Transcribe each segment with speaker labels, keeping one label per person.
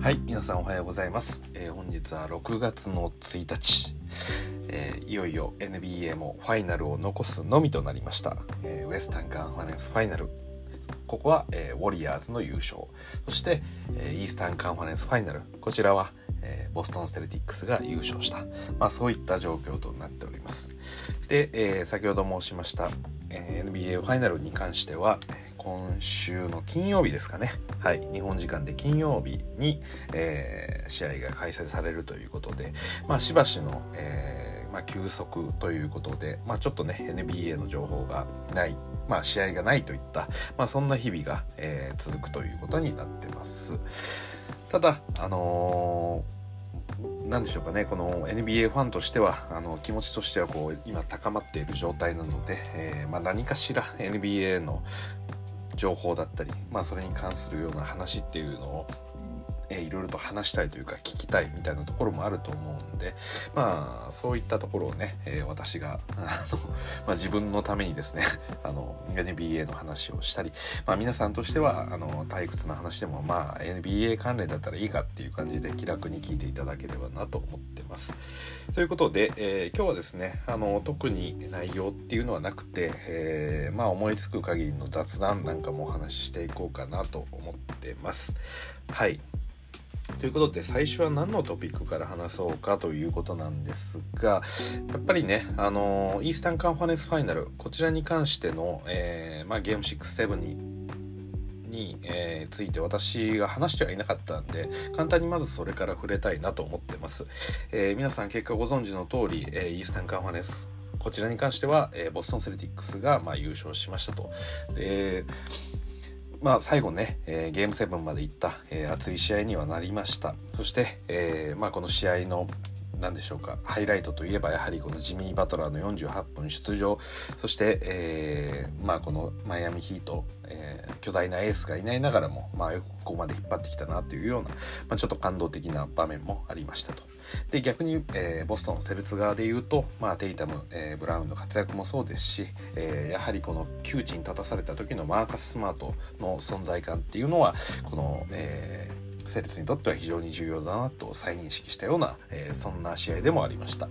Speaker 1: はい皆さんおはようございます、えー本日は6月の1日、えーいよいよ NBA もファイナルを残すのみとなりました、えーウエスタンカンファレンスファイナル。ここは、えーウォリアーズの優勝。そして、えーイースタンカンファレンスファイナル。こちらは、えーボストンセルティックスが優勝した、まあ、そういった状況となっております。で、えー先ほど申しました、えー NBA ファイナルに関しては今週の金曜日ですかね。はい。日本時間で金曜日に、えー試合が開催されるということでまあしばしの、えーまあ、休息ということで、まあ、ちょっとね NBA の情報がない、まあ、試合がないといった、まあ、そんな日々が、えー続くということになってます。ただあのーなんでしょうかねこの NBA ファンとしてはあの気持ちとしてはこう今高まっている状態なので、えーまあ、何かしら NBA の情報だったり、まあ、それに関するような話っていうのを、えーいろいろと話したいというか聞きたいみたいなところもあると思うんでまあそういったところをね、えー私があの、まあ、自分のためにですね あの NBA の話をしたり、まあ、皆さんとしてはあの退屈な話でもまあ NBA 関連だったらいいかっていう感じで気楽に聞いていただければなと思ってます。ということで、えー今日はですねあの特に内容っていうのはなくて、えーまあ思いつく限りの雑談なんかもお話ししていこうかなと思ってます。はいということで最初は何のトピックから話そうかということなんですがやっぱりねあのイースタンカンファレンスファイナルこちらに関しての、えーまあ、ゲーム67にに、えーついて私が話してはいなかったんで簡単にまずそれから触れたいなと思ってます、えー皆さん結果ご存知の通り、えーイースタンカンファレンスこちらに関しては、えボストンセルティックスが、まあ、優勝しましたと。でまあ、最後ね、えーゲーム7まで行った、えー熱い試合にはなりました。そして、えーまあ、この試合の何でしょうかハイライトといえばやはりこのジミー・バトラーの48分出場そして、えーまあ、このマイアミヒート、えー巨大なエースがいないながらも、まあ、よくここまで引っ張ってきたなというような、まあ、ちょっと感動的な場面もありましたと。で逆に、えーボストンセルツ側で言うと、まあ、テイタム、えーブラウンの活躍もそうですし、えーやはりこの窮地に立たされた時のマーカス・スマートの存在感っていうのはこの、えーセルツにとっては非常に重要だなと再認識したような、えーそんな試合でもありました。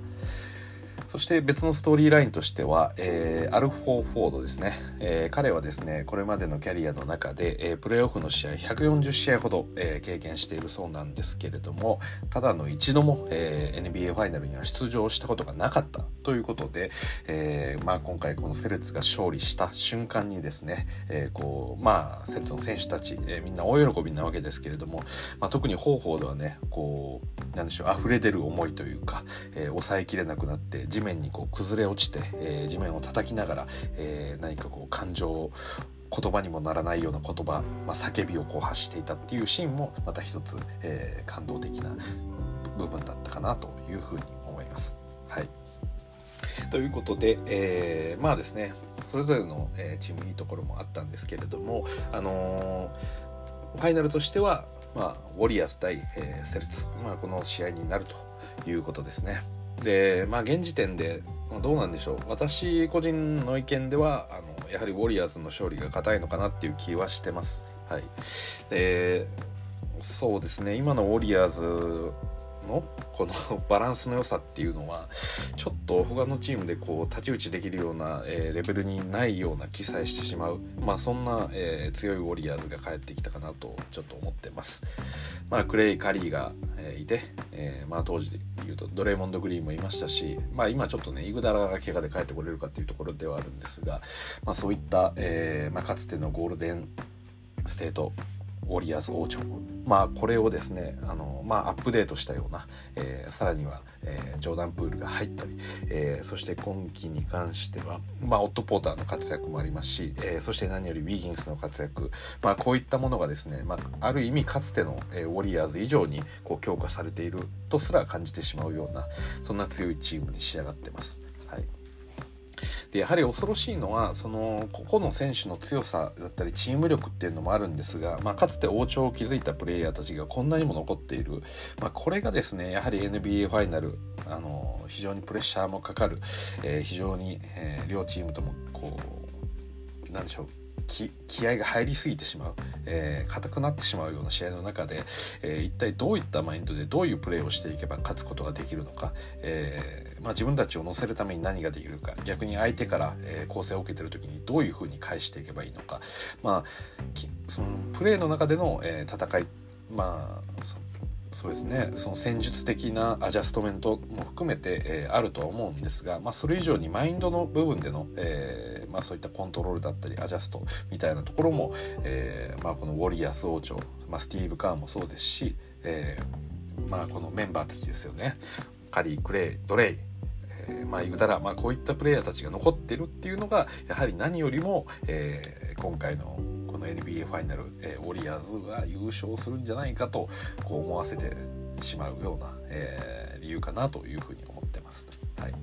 Speaker 1: そして別のストーリーラインとしては、えーアルフォー・フォードですね、えー彼はですねこれまでのキャリアの中で、えープレーオフの試合140試合ほど、えー経験しているそうなんですけれどもただの一度も、えー NBA ファイナルには出場したことがなかった。ということで、えーまあ、今回このセレツが勝利した瞬間にですね、えーこうまあセレッツの選手たち、えーみんな大喜びなわけですけれども、まあ、特に方法ではねこうなんでしょう溢れ出る思いというか、えー抑えきれなくなって地面にこう崩れ落ちて、えー地面を叩きながら、えー何かこう感情を言葉にもならないような言葉、まあ、叫びをこう発していたっていうシーンもまた一つ、えー感動的な部分だったかなというふうに思います。はいということで、えーまあですねそれぞれの、えーチームいいところもあったんですけれども、あのーファイナルとしては、まあ、ウォリアーズ対、えーセルツ、まあ、この試合になるということですね。で、まあ、現時点で、まあどうなんでしょう。私個人の意見ではあのやはりウォリアーズの勝利が硬いのかなっていう気はしてます。はい、でそうですね。今のウォリアーズの？この バランスの良さっていうのはちょっと他のチームでこう太刀打ちできるような、えーレベルにないような記載してしまう、まあ、そんな、えー強いウォリアーズが帰ってきたかなとちょっと思ってます。まあ、クレイ・カリーが、えーいて、えーまあ、当時で言うとドレーモンド・グリーンもいましたし、まあ、今ちょっとねイグダラが怪我で帰ってこれるかっていうところではあるんですが、まあ、そういった、えーまあ、かつてのゴールデンステートウォリアーズ王朝まあこれをですねあの、まあ、アップデートしたような、えーさらには、えージョーダン・プールが入ったり、えーそして今季に関しては、まあ、オット・ポーターの活躍もありますし、えーそして何よりウィギンスの活躍、まあ、こういったものがですね、まあ、ある意味かつての、えーウォリアーズ以上にこう強化されているとすら感じてしまうようなそんな強いチームに仕上がってます。でやはり恐ろしいのはその個々の選手の強さだったりチーム力っていうのもあるんですが、まあ、かつて王朝を築いたプレイヤーたちがこんなにも残っている、まあ、これがですねやはり NBA ファイナルあの非常にプレッシャーもかかる、えー非常に、えー両チームともこうなんでしょう気気合が入りすぎてしまう、えー、硬くなってしまうような試合の中で、えー、一体どういったマインドでどういうプレーをしていけば勝つことができるのか、えまあ、自分たちを乗せるために何ができるか逆に相手から、えー、構成を受けてる時にどういうふうに返していけばいいのか、まあ、そのプレーの中での、えー、戦いまあそうですね。その戦術的なアジャストメントも含めて、えー、あるとは思うんですが、まあ、それ以上にマインドの部分での、えーまあ、そういったコントロールだったりアジャストみたいなところも、えーまあ、このウォリアス王朝、まあ、スティーブ・カーンもそうですし、えーまあ、このメンバーたちですよね。カリー・クレイドレイー、まあ言うたら、まあ、こういったプレイヤーたちが残ってるっていうのがやはり何よりも、えー、今回のこの NBA ファイナル、えー、ウォリアーズが優勝するんじゃないかとこう思わせてしまうような、えー、理由かなというふうに思ってます。はい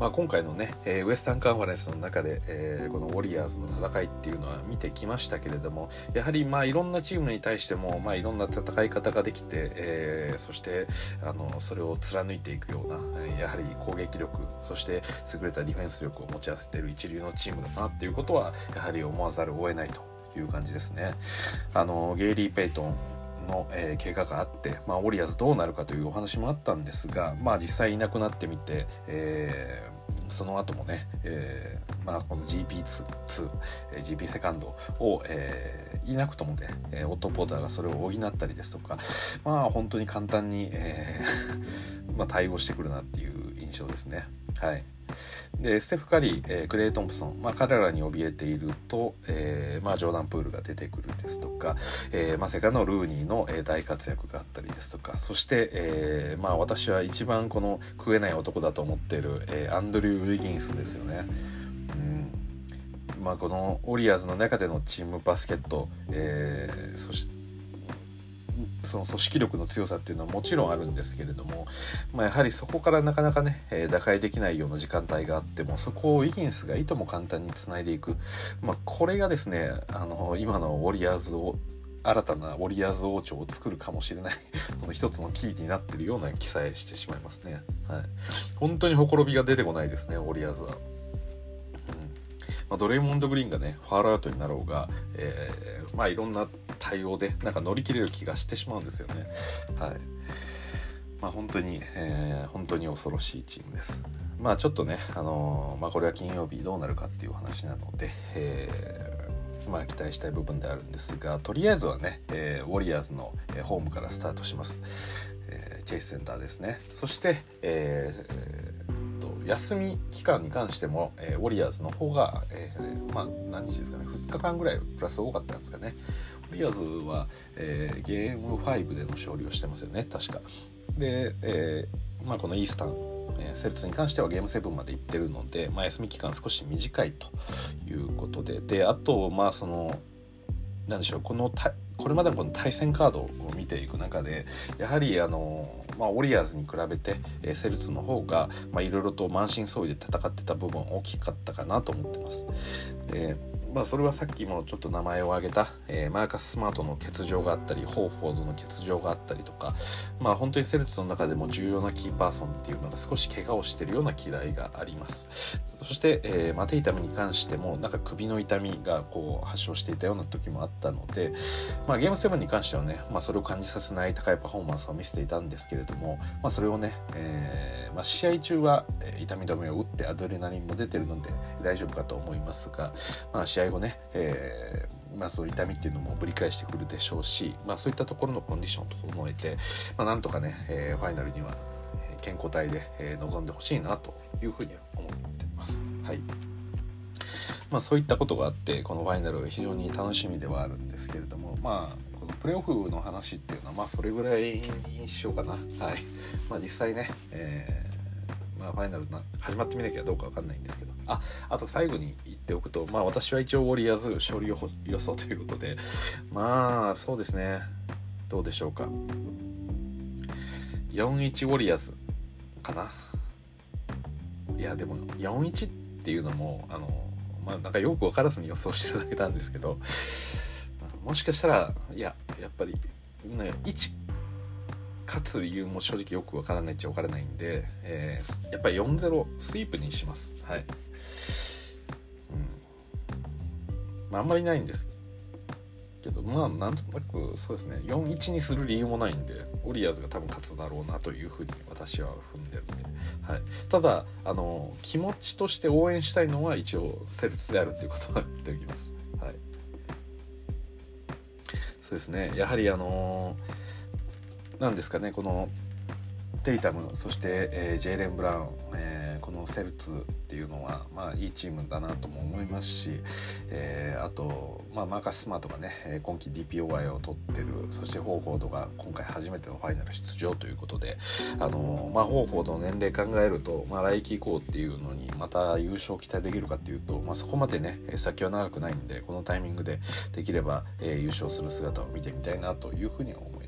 Speaker 1: まあ、今回のね、えー、ウエスタンカンファレンスの中で、えー、このウォリアーズの戦いっていうのは見てきましたけれどもやはりまあいろんなチームに対しても、まあ、いろんな戦い方ができて、えー、そしてあのそれを貫いていくようなやはり攻撃力そして優れたディフェンス力を持ち合わせている一流のチームだなっていうことはやはり思わざるを得ないという感じですね。あのゲイリー・ペイトンの、えー、怪我があって、まあ、ウォリアーズどうなるかというお話もあったんですが、まあ、実際いなくなってみて、えー、その後もね、えーまあ、この GP2、GP セカンドを、えー、いなくともね、えー、オット・ポーターがそれを補ったりですとか、まあ、本当に簡単に、えー まあ、対応してくるなっていう印象ですね。はいでステフ・カリー、えー、クレイ・トンプソン、まあ、彼らに怯えていると、えーまあ、ジョーダン・プールが出てくるですとか、えーまあ、セカのルーニーの、え、大活躍があったりですとかそして、えーまあ、私は一番この食えない男だと思っている、えー、アンドリュー・ウィギンスですよね。うんまあ、このオリアーズの中でのチームバスケット、えー、そしてその組織力の強さっていうのはもちろんあるんですけれども、まあ、やはりそこからなかなかね、え、打開できないような時間帯があってもそこをイギンスがいとも簡単につないでいく、まあ、これがですねあの今のウォリアーズを新たなウォリアーズ王朝を作るかもしれない この一つのキーになってるような記載してしまいますね。はい、本当にほころびが出てこないですねウォリアーズは。まあ、ドレイモンド・グリーンがねファールアウトになろうが、えー、まあいろんな対応でなんか乗り切れる気がしてしまうんですよね。はいまあ、本当に、えー、本当に恐ろしいチームです。まあちょっとね、あのー、まあ、これは金曜日どうなるかっていう話なので、えー、まあ、期待したい部分であるんですがとりあえずはね、えー、ウォリアーズの、えホームからスタートします、えチェイスセンターですねそして、えー、と休み期間に関しても、えウォリアーズの方が、えまあ何日ですかね2日間ぐらいプラス多かったんですかねリアーズは、えー、ゲーム5での勝利をしてますよね確か。で、えーまあ、このイースタン、えー、セルツに関してはゲーム7まで行ってるので、まあ、休み期間少し短いということでであとまあその何でしょうこのこれまでのこの対戦カードを見ていく中でやはりあの、まあ、ウォリアーズに比べて、えー、セルツの方がいろいろと満身創痍で戦ってた部分大きかったかなと思ってます。でまあ、それはさっきもちょっと名前を挙げた、えー、マーカス・スマートの欠場があったりホーフォードの欠場があったりとか、まあ、本当にセルツの中でも重要なキーパーソンっていうのが少し怪我をしてるような気概があります。そして、えー、ま手痛みに関してもなんか首の痛みがこう発症していたような時もあったので、まあ、ゲーム7に関してはね、まあ、それを感じさせない高いパフォーマンスを見せていたんですけれども、まあ、それをね、えーまあ、試合中は痛み止めを打ってアドレナリンも出てるので大丈夫かと思いますが、まあ、試合後ね、えーまあ、そういう痛みっていうのもぶり返してくるでしょうし、まあ、そういったところのコンディションを整えて、まあ、なんとかね、えー、ファイナルには健康体で、えー、臨んでほしいなというふうに思ってます。はい。まあ、そういったことがあってこのファイナル非常に楽しみではあるんですけれどもまあこのプレーオフの話っていうのはまあそれぐらいにしようかな。はい。まあ実際ね、えー、まあ、ファイナルな始まってみなきゃどうか分かんないんですけど。ああと最後に言っておくとまあ私は一応ウォリアーズ勝利予想ということでまあそうですね。どうでしょうか。4-1ウォリアーズかな。いやでも4-1っていうのもあのまあなんかよく分からずに予想してるだけなんですけどもしかしたらいややっぱり、ね、1勝つ理由も正直よく分からないっちゃ分からないんで、えー、やっぱり4-0スイープにします。はい、うん。まあ、あんまりないんですけどまあなんとなくそうですね。4-1にする理由もないんでウォリアーズが多分勝つだろうなというふうに私は踏んでるんで、はい、ただあの気持ちとして応援したいのは一応セルツであるっていうことは言っておきます。はい、そうですね。やはりあのなんですかねこのテイタムそして、えー、ジェイレン・ブラウン、えー、このセルツっていうのは、まあ、いいチームだなとも思いますし、えー、あと、まあ、マーカス・スマートがね今季 DPOI を取ってるそしてホーフォードが今回初めてのファイナル出場ということで、あのまあ、ホーフォードの年齢考えると、まあ、来季以降っていうのにまた優勝期待できるかっていうと、まあ、そこまでね先は長くないんでこのタイミングでできれば、え優勝する姿を見てみたいなというふうに思います。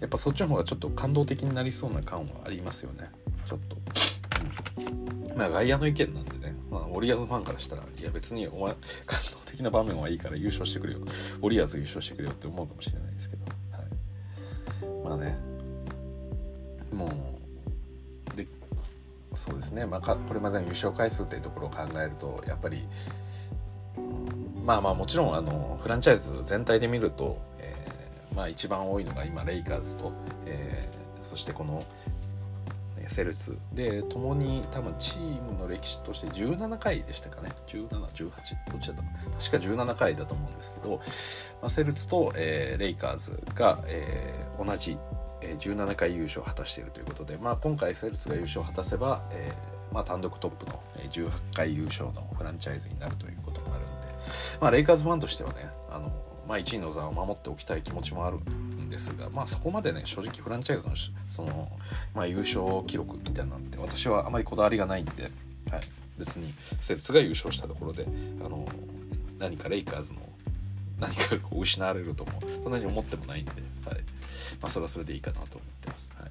Speaker 1: やっぱそっちの方がちょっと感動的になりそうな感はありますよね。ちょっと、うん、まあ外野の意見なんでね、まあ、ウォリアーズファンからしたらいや別にお前感動的な場面はいいから優勝してくれよ。ウォリアーズ優勝してくれよって思うかもしれないですけど、はい、まあね。もうでそうですね、まあ、これまでの優勝回数っていうところを考えるとやっぱりまあまあもちろんあのフランチャイズ全体で見るとまあ、一番多いのが今レイカーズと、えー、そしてこのセルツ。で共に多分チームの歴史として17回でしたかね。1718どっちだった？確か17回だと思うんですけど、まあ、セルツと、えー、レイカーズが、えー、同じ、えー、17回優勝を果たしているということで、まあ、今回セルツが優勝を果たせば、えーまあ、単独トップの18回優勝のフランチャイズになるということになるんで、まあ、レイカーズファンとしてはねあのまあ、1位の座を守っておきたい気持ちもあるんですが、まあ、そこまでね正直フランチャイズのその、まあ、優勝記録みたいなんて私はあまりこだわりがないんで、はい、別にセルツが優勝したところであの何かレイカーズの何かを失われるともそんなに思ってもないんで、はい。まあ、それはそれでいいかなと思ってます。はい。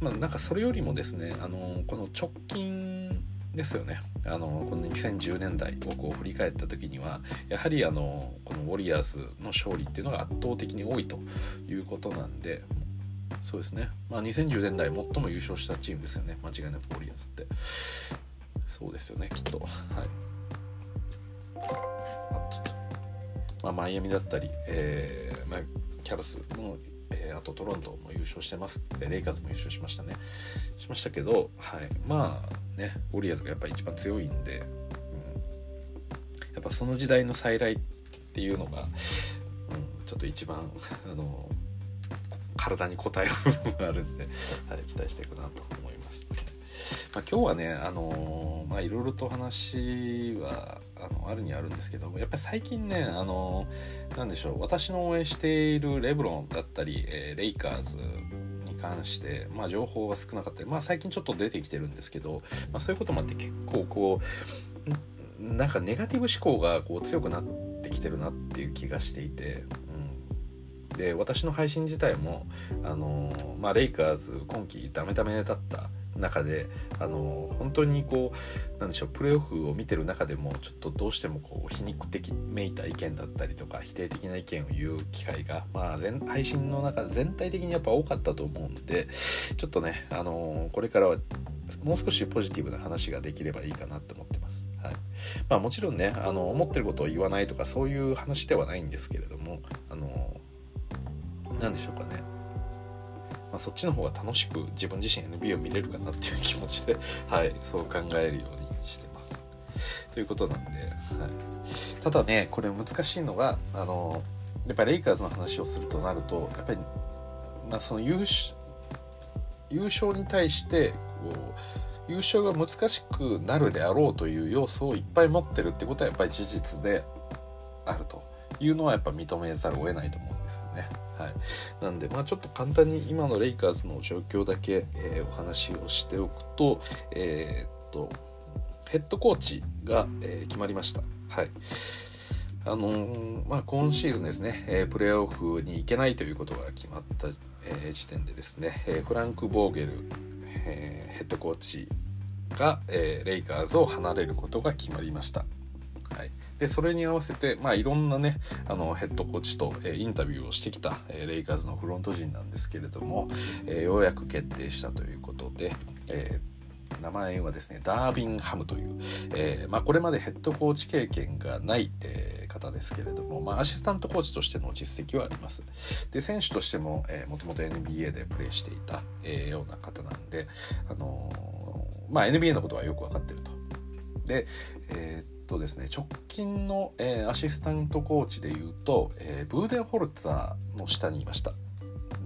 Speaker 1: まあ、なんかそれよりもですねあのこの直近ですよね。あのこの2010年代をこう振り返った時にはやはりあのこのウォリアーズの勝利っていうのが圧倒的に多いということなんでそうですね、まあ、2010年代最も優勝したチームですよね。間違いなくウォリアーズって。そうですよねきっと。はい。あちょっと。まあマイアミだったり、えーまあ、キャブスのえー、あとトロントも優勝してます、レイカーズも優勝しましたね。しましたけど、はい、まあねウォリアーズがやっぱ一番強いんで、うん、やっぱその時代の再来っていうのが、うん、ちょっと一番 あの体に応える部分があるんで、はい、期待していくなと思います。まあ、今日はね、あのー、まあいろいろと話はあのあるにあるんですけどもやっぱり最近ね、あのー、なんでしょう私の応援しているレブロンだったり、えー、レイカーズに関して、まあ、情報が少なかったり、まあ、最近ちょっと出てきてるんですけど、まあ、そういうこともあって結構こうなんかネガティブ思考がこう強くなってきてるなっていう気がしていて、うん、で私の配信自体もあの、まあ、レイカーズ今季ダメダメだった中であの本当にこうなんでしょうプレーオフを見てる中でもちょっとどうしてもこう皮肉的めいた意見だったりとか否定的な意見を言う機会が、まあ、全配信の中全体的にやっぱ多かったと思うんでちょっとねあのこれからはもう少しポジティブな話ができればいいかなと思ってます。はいまあ、もちろんねあの思ってることを言わないとかそういう話ではないんですけれどもあの何でしょうかねまあ、そっちの方が楽しく自分自身 NBA を見れるかなっていう気持ちで、はい、そう考えるようにしてます。ということなんで、はい、ただねこれ難しいのがあのやっぱレイカーズの話をするとなるとやっぱり、まあ、その優勝優勝に対してこう優勝が難しくなるであろうという要素をいっぱい持ってるってことはやっぱり事実であるというのはやっぱ認めざるを得ないと思うんですよね。はい、なんで、まあ、ちょっと簡単に今のレイカーズの状況だけ、えー、お話をしておくと,、えー、っとヘッドコーチが、えー、決まりました。はいあのー、まあ、今シーズンですね、えー、プレーオフに行けないということが決まった、えー、時点でですね、えフランク・ボーゲル、えヘッドコーチが、えレイカーズを離れることが決まりました。はい、でそれに合わせて、まあ、いろんなねあのヘッドコーチと、えインタビューをしてきた、えレイカーズのフロント陣なんですけれども、えようやく決定したということで、え名前はですねダービンハムという、えー、まあ、これまでヘッドコーチ経験がない、えー、方ですけれども、まあ、アシスタントコーチとしての実績はあります。で選手としても、えもともと NBA でプレーしていた、えー、ような方なんで、あのまあ、NBA のことはよく分かってると。で、え、とですね直近の、えアシスタントコーチでいうと、えブーデンホルツァーの下にいました。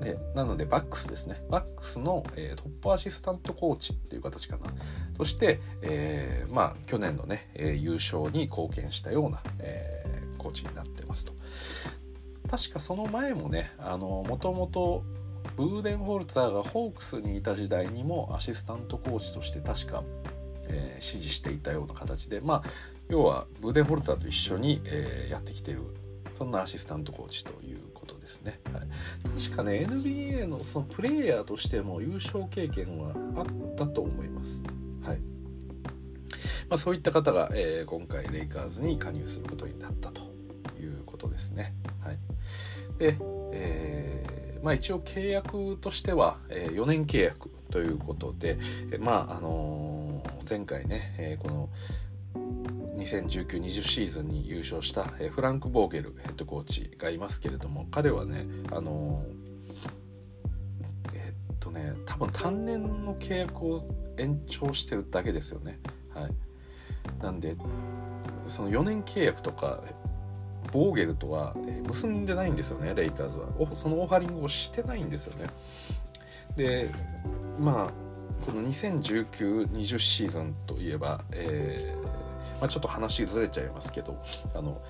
Speaker 1: でなのでバックスですね。バックスの、えー、トップアシスタントコーチっていう形かな。として、えー、まあ去年のね、えー、優勝に貢献したような、えー、コーチになってますと。確かその前もねもともとブーデンホルツァーがホークスにいた時代にもアシスタントコーチとして確か、えー、指示していたような形でまあ要はブーデンホルツァーと一緒に、えー、やってきているそんなアシスタントコーチということですね、はい、確かね NBA のそのプレイヤーとしても優勝経験はあったと思います。はいまあ、そういった方が、えー、今回レイカーズに加入することになったということですね。はい、で、えーまあ、一応契約としては、えー、4年契約ということで、え、まああの、前回ね、えー、この2019-20シーズンに優勝したフランク・ボーゲルヘッドコーチがいますけれども彼はねあのえっとね多分単年の契約を延長してるだけですよね。はい。なんでその4年契約とかボーゲルとは結んでないんですよねレイカーズは。そのオファリングをしてないんですよね。でまあこの2019-20シーズンといえば、えーまあ、ちょっと話ずれちゃいますけどあの、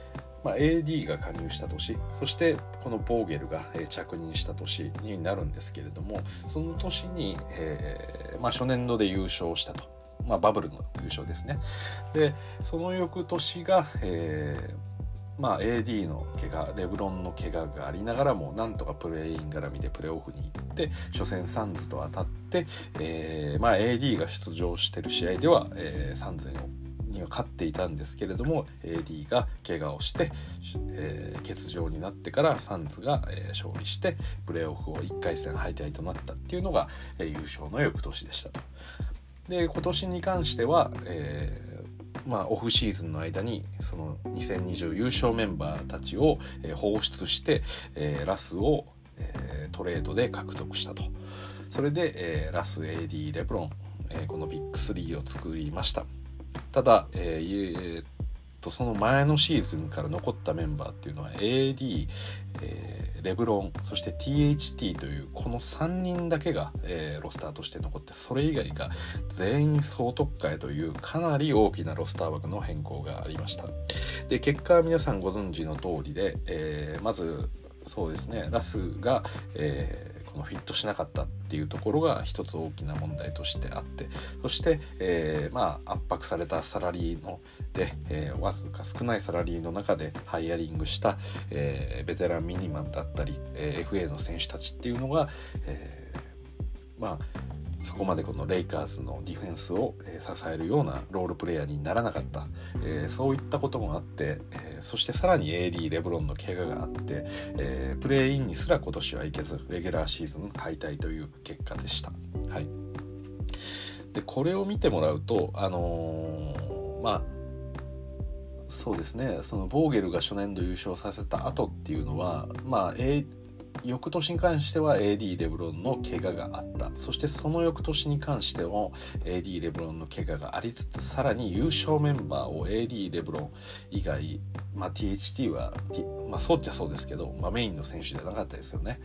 Speaker 1: まあ、AD が加入した年そしてこのボーゲルが着任した年になるんですけれどもその年に、えーまあ、初年度で優勝したと。ま、バブルの優勝ですね。でその翌年が、えーまあ、AD の怪我レブロンの怪我がありながらもなんとかプレイン絡みでプレーオフに行って初戦サンズと当たって、えーまあ、AD が出場してる試合では、えー、3戦をには勝っていたんですけれども AD が怪我をして、えー、欠場になってからサンズが、えー、勝利してプレーオフを1回戦敗退となったっていうのが、えー、優勝の翌年でしたと。で今年に関しては、えーまあ、オフシーズンの間にその2020優勝メンバーたちを、え、放出して、え、ラスを、え、トレードで獲得したと。それで、え、ラス AD レブロン、え、このビッグ3を作りました。ただ、えーえー、とその前のシーズンから残ったメンバーっていうのは AD、えー、レブロンそして THT というこの3人だけが、えー、ロスターとして残ってそれ以外が全員総特会というかなり大きなロスター枠の変更がありました。で結果は皆さんご存知の通りで、えー、まずそうですねラスが、えーのフィットしなかったっていうところが一つ大きな問題としてあってそして、えー、まあ圧迫されたサラリーので、えー、わずか少ないサラリーの中でハイアリングした、えー、ベテランミニマムだったり、えー、FA の選手たちっていうのが、えー、まあそこまでこのレイカーズのディフェンスを支えるようなロールプレイヤーにならなかった、えー、そういったこともあって、えー、そしてさらに AD レブロンの怪我があって、えー、プレーインにすら今年はいけずレギュラーシーズン敗退という結果でした。はい、でこれを見てもらうとあの、まあそうですね。そのボーゲルが初年度優勝させた後っていうのはまあ、A 翌年に関しては AD レブロンの怪我があった。そしてその翌年に関しても AD レブロンの怪我がありつつさらに優勝メンバーを AD レブロン以外、まあ、THT は、まあ、そうっちゃそうですけど、まあ、メインの選手じゃなかったですよね、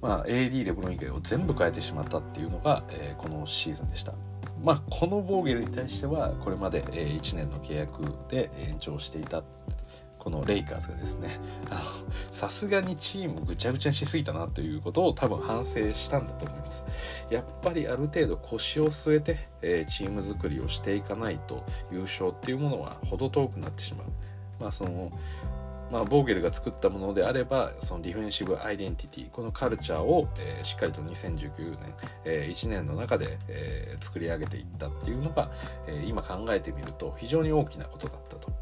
Speaker 1: まあ、AD レブロン以外を全部変えてしまったっていうのが、えー、このシーズンでした。まあ、このボーゲルに対してはこれまで1年の契約で延長していた。このレイカーズがですねさすがにチームぐちゃぐちゃにしすぎたなということを多分反省したんだと思いますやっぱりある程度腰を据えて、えー、チーム作りをしていかないと優勝っていうものは程遠くなってしまうまあそのまあ、ボーゲルが作ったものであればそのディフェンシブアイデンティティこのカルチャーを、えー、しっかりと2019年、えー、1年の中で、えー、作り上げていったっていうのが、えー、今考えてみると非常に大きなことだったと。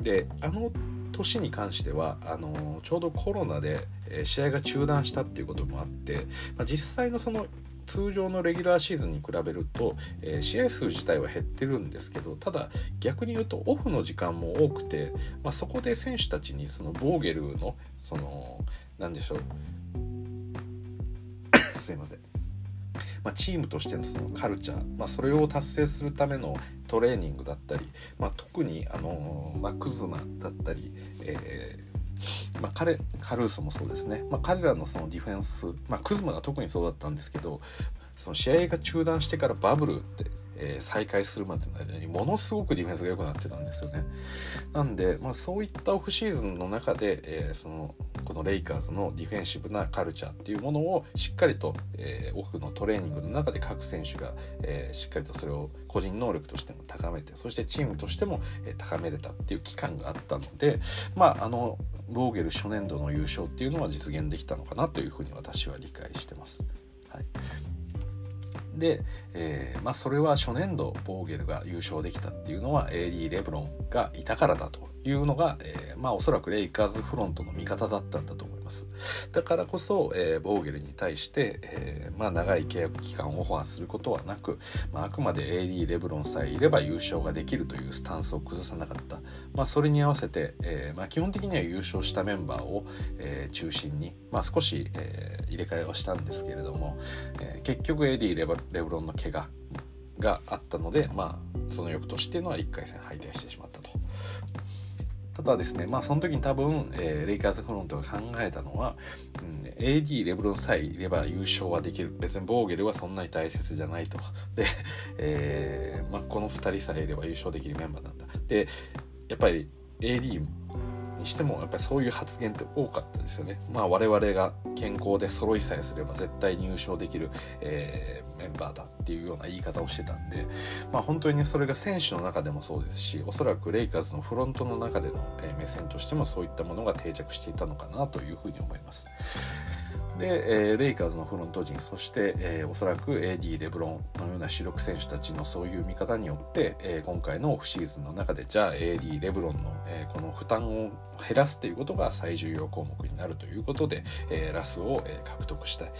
Speaker 1: であの年に関してはあのちょうどコロナで試合が中断したっていうこともあって、まあ、実際のその通常のレギュラーシーズンに比べると、えー、試合数自体は減ってるんですけどただ逆に言うとオフの時間も多くて、まあ、そこで選手たちにそのボーゲルのその何でしょう。すいません。まあ、チームとしてのそのカルチャー、まあ、それを達成するためのトレーニングだったり、まあ、特にあの、まあ、クズマだったり、えーまあ、彼カルーソもそうですね、まあ、彼らのそのディフェンス、まあ、クズマが特にそうだったんですけどその試合が中断してからバブルってえー、再開するまでの間にものすごくディフェンスが良くなってたんですよね。なんで、まあ、そういったオフシーズンの中で、えー、そのこのレイカーズのディフェンシブなカルチャーっていうものをしっかりと、えー、オフのトレーニングの中で各選手が、えー、しっかりとそれを個人能力としても高めてそしてチームとしても、えー、高めれたっていう期間があったのでまああのボーゲル初年度の優勝っていうのは実現できたのかなというふうに私は理解してます。はいで、えー、まあ、それは初年度ボーゲルが優勝できたっていうのは AD レブロンがいたからだというのが、えー、まあ、おそらくレイカーズフロントの見方だったんだと思います。だからこそ、えー、ボーゲルに対して、えまあ、長い契約期間をオファーすることはなく、まあ、あくまで AD レブロンさえいれば優勝ができるというスタンスを崩さなかった、まあ、それに合わせて、えま、基本的には優勝したメンバーを、え中心に、ま、少し、え入れ替えはしたんですけれども、え結局 AD レブロンの怪我があったので、まあ、その翌年っていうのは1回戦敗退してしまった。ただですね、まあその時に多分、えー、レイカーズフロントが考えたのは、うん、AD、レブロンさえいれば優勝はできる。別にボーゲルはそんなに大切じゃないと。で、えーまあ、この2人さえいれば優勝できるメンバーなんだ。で、やっぱり AD にしてもやっぱりそういう発言って多かったですよね。まあ我々が健康で揃いさえすれば絶対入賞できる、えー、メンバーだっていうような言い方をしてたんで、まあ本当にねそれが選手の中でもそうですしおそらくレイカーズのフロントの中での、目線としてもそういったものが定着していたのかなというふうに思います。で、えー、レイカーズのフロント陣そして、えー、おそらく AD レブロンのような主力選手たちのそういう見方によって、えー、今回のオフシーズンの中でじゃあ AD レブロンの、えー、この負担を減らすということが最重要項目になるということで、えー、ラスを、えー、獲得したい。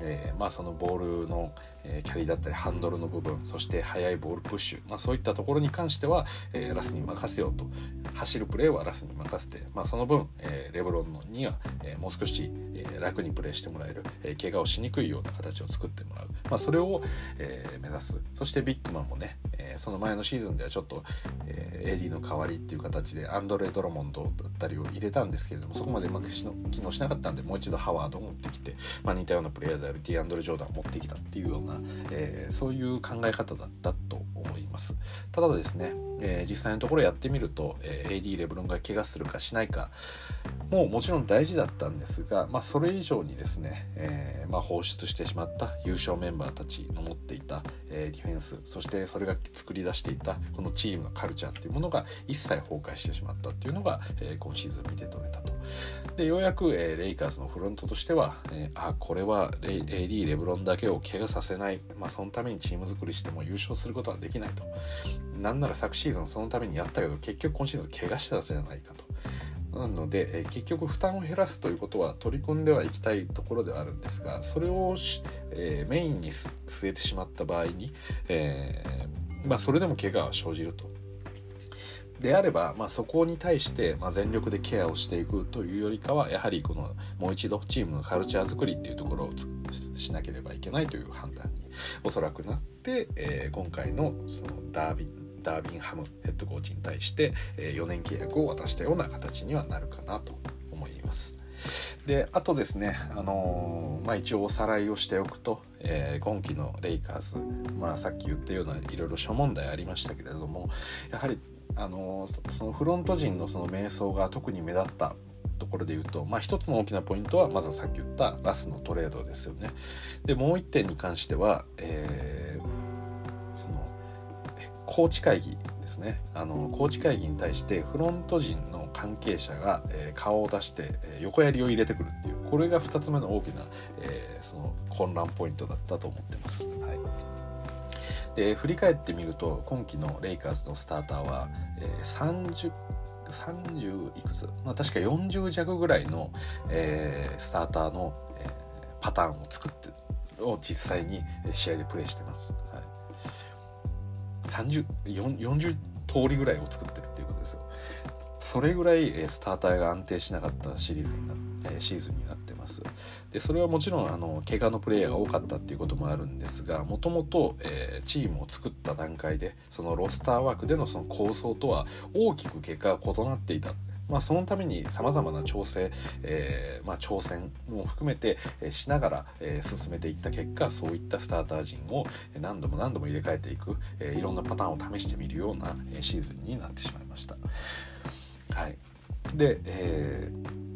Speaker 1: えーまあ、そのボールの、え、キャリーだったりハンドルの部分そして速いボールプッシュ、まあ、そういったところに関しては、えー、ラスに任せようと。走るプレーはラスに任せて、まあ、その分、えー、レブロンには、え、もう少し、え、楽にプレーしてもらえる、えー、怪我をしにくいような形を作ってもらう、まあ、それを、えー、目指す。そしてビッグマンもね、ー、その前のシーズンではちょっと、えー、AD の代わりっていう形でアンドレ・ドラモンドだったりを入れたんですけれどもそこまでうまく機能しなかったんでもう一度ハワードを持ってきて、まあ、似たようなプレイヤーであるティアンドレ・ジョーダンを持ってきたっていうような、えー、そういう考え方だったと思います。ただですね、えー、実際のところやってみると、えー、AD レブロンが怪我するかしないかももちろん大事だったんですが、まあ、それ以上にですね、えーまあ、放出してしまった優勝メンバーたちの持っていた、えー、ディフェンスそしてそれが作り出していたこのチームのカルチャーっていうものが一切崩壊してしまったっていうのが、えー、今シーズン見て取れたと。でようやく、えー、レイカーズのフロントとしては、えー、あこれはレ AD レブロンだけを怪我させない、まあ、そのためにチーム作りしても優勝することはできないとなんなら昨シシーズンそのためにやったけど結局今シーズン怪我してたじゃないかとなので、え、結局負担を減らすということは取り組んではいきたいところではあるんですがそれを、えー、メインに据えてしまった場合に、えー、まあ、それでも怪我は生じると。であれば、まあ、そこに対して、まあ、全力でケアをしていくというよりかはやはりこのもう一度チームのカルチャー作りっていうところをしなければいけないという判断におそらくなって、えー、今回のそのダービーダービンハムヘッドコーチに対して4年契約を渡したような形にはなるかなと思います。であとですね、あのー、まあ、一応おさらいをしておくと、えー、今季のレイカーズ、まあ、さっき言ったようないろいろ諸問題ありましたけれどもやはり、あのー、そのフロント陣のその迷走が特に目立ったところで言うと、まあ、一つの大きなポイントはまずさっき言ったラスのトレードですよね。でもう一点に関しては、えー、コーチ会議ですねあのコーチ会議に対してフロント陣の関係者が、えー、顔を出して、えー、横やりを入れてくるっていうこれが2つ目の大きな、えー、その混乱ポイントだったと思ってます。はいで振り返ってみると今季のレイカーズのスターターは、えー、30 30いくつ、まあ、確か40弱ぐらいの、えー、スターターの、えー、パターンを作ってを実際に試合でプレーしてます。3040通りぐらいを作ってるっていうことですよ。それぐらいスターターが安定しなかったシリーズになシーズンになってますでそれはもちろんあの怪我のプレイヤーが多かったっていうこともあるんですがもともとチームを作った段階でそのロスター枠でのその構想とは大きく結果が異なっていたまあ、そのためにさまざまな調整、えーまあ、挑戦も含めて、え、しながら、え、進めていった結果そういったスターター陣を何度も何度も入れ替えていく、え、いろんなパターンを試してみるような、シーズンになってしまいました。はい、で、えー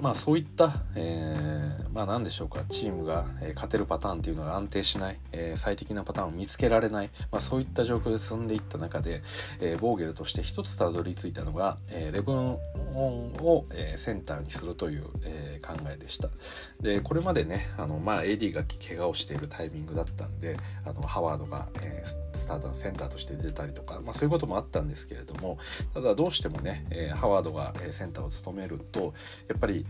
Speaker 1: まあそういった、えー、まあ何でしょうかチームが、え勝てるパターンっていうのが安定しない、えー、最適なパターンを見つけられない、まあ、そういった状況で進んでいった中で、えー、ボーゲルとして一つたどり着いたのが、えー、レブロンを、えー、センターにするという、えー、考えでした。でこれまでねあの、まあ、AD が怪我をしているタイミングだったんであのハワードが、えー、スターターのセンターとして出たりとか、まあ、そういうこともあったんですけれどもただどうしてもね、えー、ハワードがセンターを務めるとやっぱり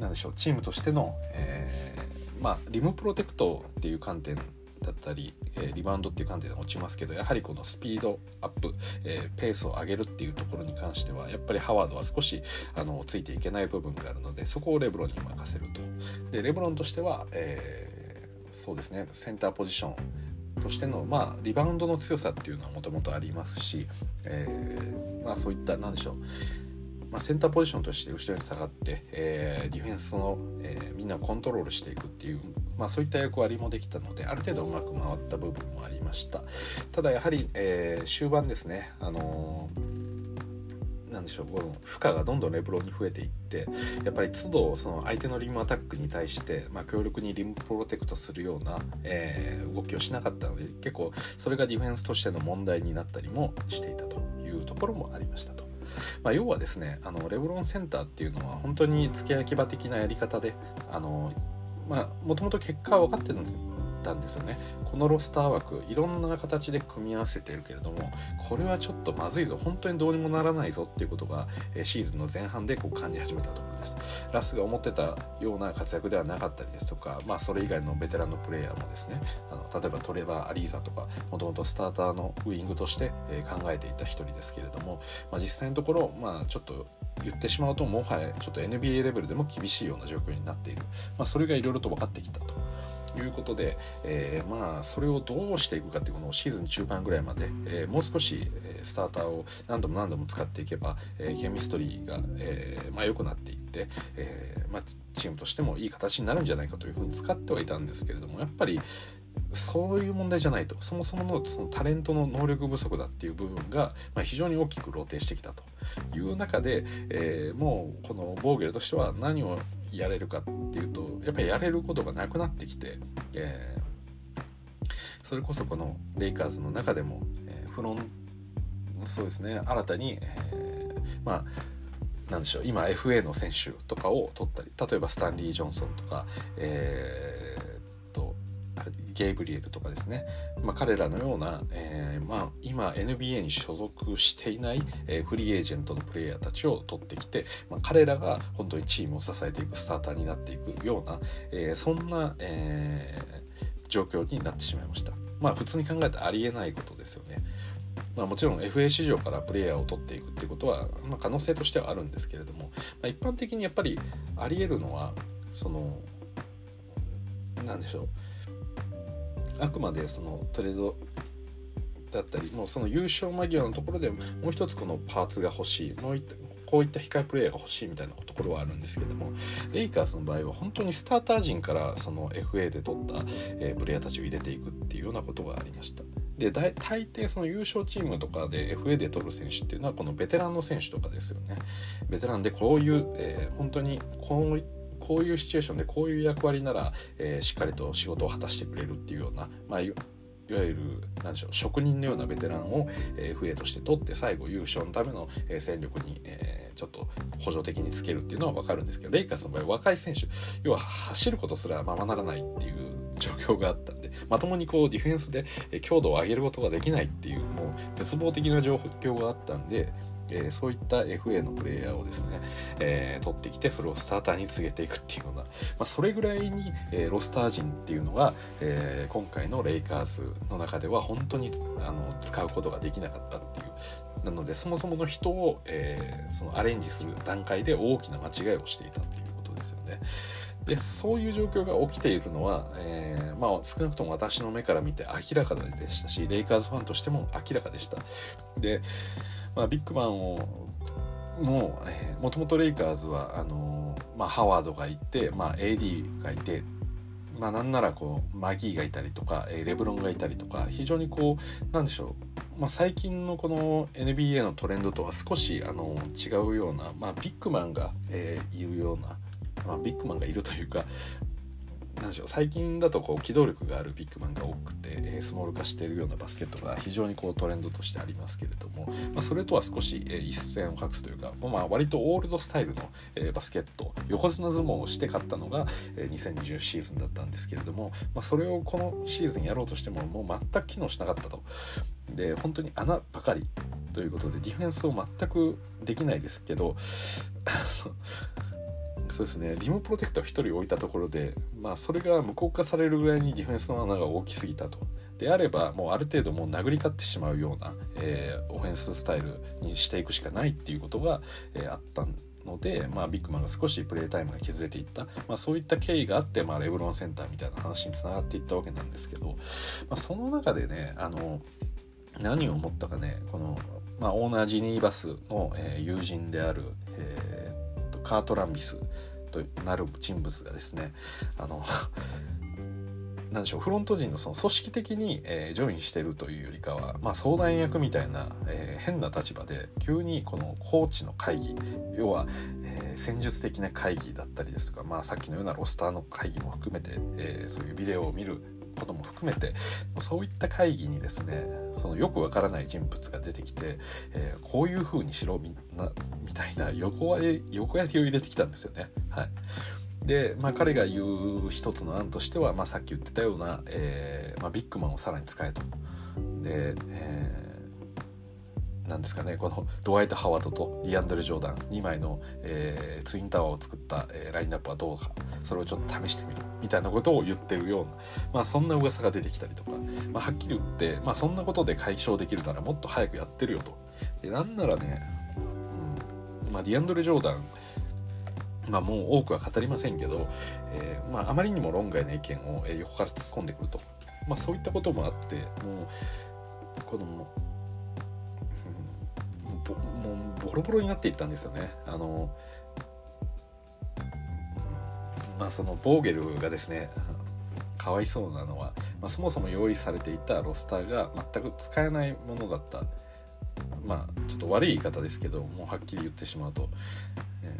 Speaker 1: なんでしょうチームとしての、えー、まあ、リムプロテクトっていう観点だったり、え、リバウンドっていう観点で落ちますけどやはりこのスピードアップ、え、ペースを上げるっていうところに関してはやっぱりハワードは少しあのついていけない部分があるのでそこをレブロンに任せると。でレブロンとしては、えー、そうですねセンターポジションとしての、まあ、リバウンドの強さっていうのはもともとありますし、えーまあ、そういった何でしょうまあ、センターポジションとして後ろに下がって、えー、ディフェンスの、えー、みんなをコントロールしていくっていう、まあ、そういった役割もできたのである程度うまく回った部分もありましたただやはり、えー、終盤ですね、あのなんでしょうこの負荷がどんどんレブロンに増えていってやっぱり都度その相手のリムアタックに対して、まあ、強力にリムプロテクトするような、えー、動きをしなかったので結構それがディフェンスとしての問題になったりもしていたというところもありましたと。まあ、要はですねあのレブロンセンターっていうのは本当に付け焼き場的なやり方であのまあもともと結果は分かってるんですたんですよね。このロスター枠いろんな形で組み合わせているけれどもこれはちょっとまずいぞ。本当にどうにもならないぞっていうことがシーズンの前半でこう感じ始めたところです。ラスが思ってたような活躍ではなかったりですとかまあそれ以外のベテランのプレイヤーもですねあの例えばトレバー・アリーザとかもともとスターターのウイングとして考えていた一人ですけれども、まあ、実際のところまあちょっと言ってしまうともはやちょっと NBA レベルでも厳しいような状況になっている、まあ、それがいろいろと分かってきたと。いうことで、えー、まあそれをどうしていくかっていうこのシーズン中盤ぐらいまで、えー、もう少しスターターを何度も何度も使っていけば、えー、ケミストリーが、えーまあ、良くなっていって、えーまあ、チームとしてもいい形になるんじゃないかというふうに使ってはいたんですけれどもやっぱりそういう問題じゃないとそもそものそのタレントの能力不足だっていう部分が、まあ、非常に大きく露呈してきたという中で、えー、もうこのボーゲルとしては何をやれるかっていうとやっぱりやれることがなくなってきて、えー、それこそこのレイカーズの中でも、えー、フロンそうですね新たに、えー、まあなんでしょう今 FA の選手とかを取ったり例えばスタンリー・ジョンソンとか、えー、ゲイブリエルとかですね、まあ、彼らのような、えー、まあ、今 NBA に所属していない、えー、フリーエージェントのプレイヤーたちを取ってきて、まあ、彼らが本当にチームを支えていくスターターになっていくような、えー、そんな、え状況になってしまいました。まあ普通に考えてありえないことですよね。まあ、もちろん FA 市場からプレイヤーを取っていくってことは、まあ、可能性としてはあるんですけれども、まあ、一般的にやっぱりありえるのはその何でしょうあくまでそのトレードだったりもうその優勝間際のところでもう一つこのパーツが欲しいもういったこういった控えプレイヤーが欲しいみたいなところはあるんですけどもレイカーズの場合は本当にスターター陣からその FA で取った、えプレイヤーたちを入れていくっていうようなことがありました。で大抵その優勝チームとかで FA で取る選手っていうのはこのベテランの選手とかですよね。ベテランでこういう、えー、本当にこうこういうシチュエーションでこういう役割なら、えー、しっかりと仕事を果たしてくれるっていうような、まあ、いわゆる何でしょう職人のようなベテランを、えー、FA として取って最後優勝のための、えー、戦力に、えー、ちょっと補助的につけるっていうのは分かるんですけどレイカーズの場合若い選手要は走ることすらままならないっていう状況があったんでまともにこうディフェンスで強度を上げることができないっていうもう絶望的な状況があったんでえー、そういった FA のプレイヤーをですね、えー、取ってきてそれをスターターに告げていくっていうような、まあ、それぐらいに、えー、ロスター陣っていうのが、え、今回のレイカーズの中では本当にあの使うことができなかったっていうなのでそもそもの人を、え、そのアレンジする段階で大きな間違いをしていたっていうことですよね。でそういう状況が起きているのは、えー、まあ、少なくとも私の目から見て明らかでしたしレイカーズファンとしても明らかでした。で、まあ、ビッグマンをもともとレイカーズはあのまあ、ハワードがいて、まあ、AD がいてまあ、なんならこうマギーがいたりとかえレブロンがいたりとか非常にこうなんでしょう、まあ、最近のこの NBA のトレンドとは少しあの違うような、まあ、ビッグマンが、えー、いるような、まあ、ビッグマンがいるというかなんでしょう最近だとこう機動力があるビッグマンが多くて、えー、スモール化しているようなバスケットが非常にこうトレンドとしてありますけれども、まあ、それとは少し、えー、一線を画すというか、まあ、割とオールドスタイルの、えー、バスケット横綱相撲をして勝ったのが、えー、2020シーズンだったんですけれども、まあ、それをこのシーズンやろうとしてももう全く機能しなかったと。で本当に穴ばかりということでディフェンスを全くできないですけど そうですねリムプロテクターを1人置いたところで、まあ、それが無効化されるぐらいにディフェンスの穴が大きすぎたと。であればもうある程度もう殴り勝ってしまうような、えー、オフェンススタイルにしていくしかないっていうことが、えー、あったので、まあ、ビッグマンが少しプレータイムが削れていった、まあ、そういった経緯があって、まあ、レブロンセンターみたいな話につながっていったわけなんですけど、まあ、その中でねあの何を思ったかねこの、まあ、オーナージニーバスの、えー、友人である、えーカート・ランビスとなる人物がですねあの なんでしょうフロント陣のその組織的に、えー、ジョインしてるというよりかは、まあ、相談役みたいな、えー、変な立場で急にこのコーチの会議要は、えー、戦術的な会議だったりですとか、まあ、さっきのようなロスターの会議も含めて、えそういうビデオを見ることも含めてそういった会議にですねそのよくわからない人物が出てきて、えー、こういう風にしろみなみたいな横割り横やりを入れてきたんですよね。はい、で、まあ、彼が言う一つの案としては、まあ、さっき言ってたような、えーまあ、ビッグマンをさらに使えと。で、えーなんですかねこのドワイト・ハワードとディアンドレ・ジョーダン2枚の、えー、ツインタワーを作った、えー、ラインナップはどうかそれをちょっと試してみるみたいなことを言ってるような、まあ、そんな噂が出てきたりとか、まあ、はっきり言って、まあ、そんなことで解消できるならもっと早くやってるよと。でなんならね、うんまあ、ディアンドレ・ジョーダンまあ、もう多くは語りませんけど、えーまあ、あまりにも論外な意見を横から突っ込んでくると、まあ、そういったこともあってもうこのもうボロボロになっていったんですよね。あのまあそのボーゲルがですねかわいそうなのは、まあ、そもそも用意されていたロスターが全く使えないものだった。まあちょっと悪い言い方ですけどもうはっきり言ってしまうと、え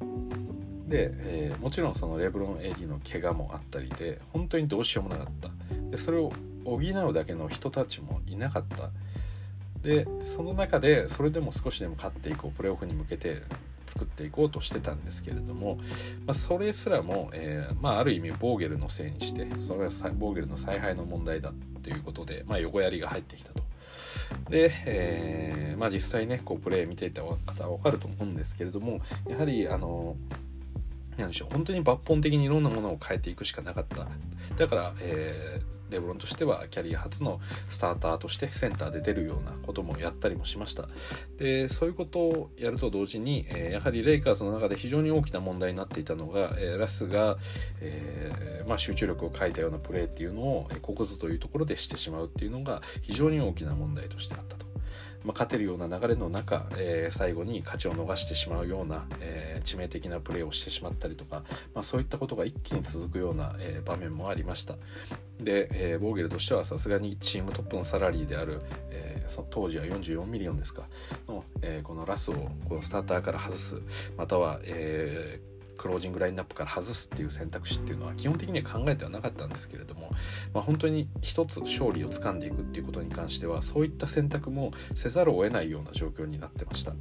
Speaker 1: ー、で、えー、もちろんそのレブロン AD の怪我もあったりで本当にどうしようもなかった。でそれを補うだけの人たちもいなかった。でその中でそれでも少しでも勝っていこうプレーオフに向けて作っていこうとしてたんですけれども、まあ、それすらも、えー、まあ、ある意味ボーゲルのせいにしてそれはボーゲルの采配の問題だっていうことで、まあ、横やりが入ってきたと。で、えー、まあ、実際ねこうプレー見ていた方は分かると思うんですけれどもやはりあのなんでしょう本当に抜本的にいろんなものを変えていくしかなかっただから、えーレブロンとしてはキャリア初のスターターとしてセンターで出るようなこともやったりもしましたでそういうことをやると同時に、え、やはりレイカーズの中で非常に大きな問題になっていたのが、え、ラスが、えー、まあ、集中力を欠いたようなプレーっていうのをここぞというところでしてしまうっていうのが非常に大きな問題としてあったと。まあ、勝てるような流れの中、えー、最後に勝ちを逃してしまうような、えー、致命的なプレーをしてしまったりとか、まあ、そういったことが一気に続くような、えー、場面もありました。で、えー、ボーゲルとしてはさすがにチームトップのサラリーである、えー、当時は44ミリオンですかの、えー、このラスをこのスターターから外すまたは、えー、クロージングラインナップから外すっていう選択肢っていうのは基本的には考えてはなかったんですけれども、まあ、本当に一つ勝利をつかんでいくっていうことに関してはそういった選択もせざるを得ないような状況になってました。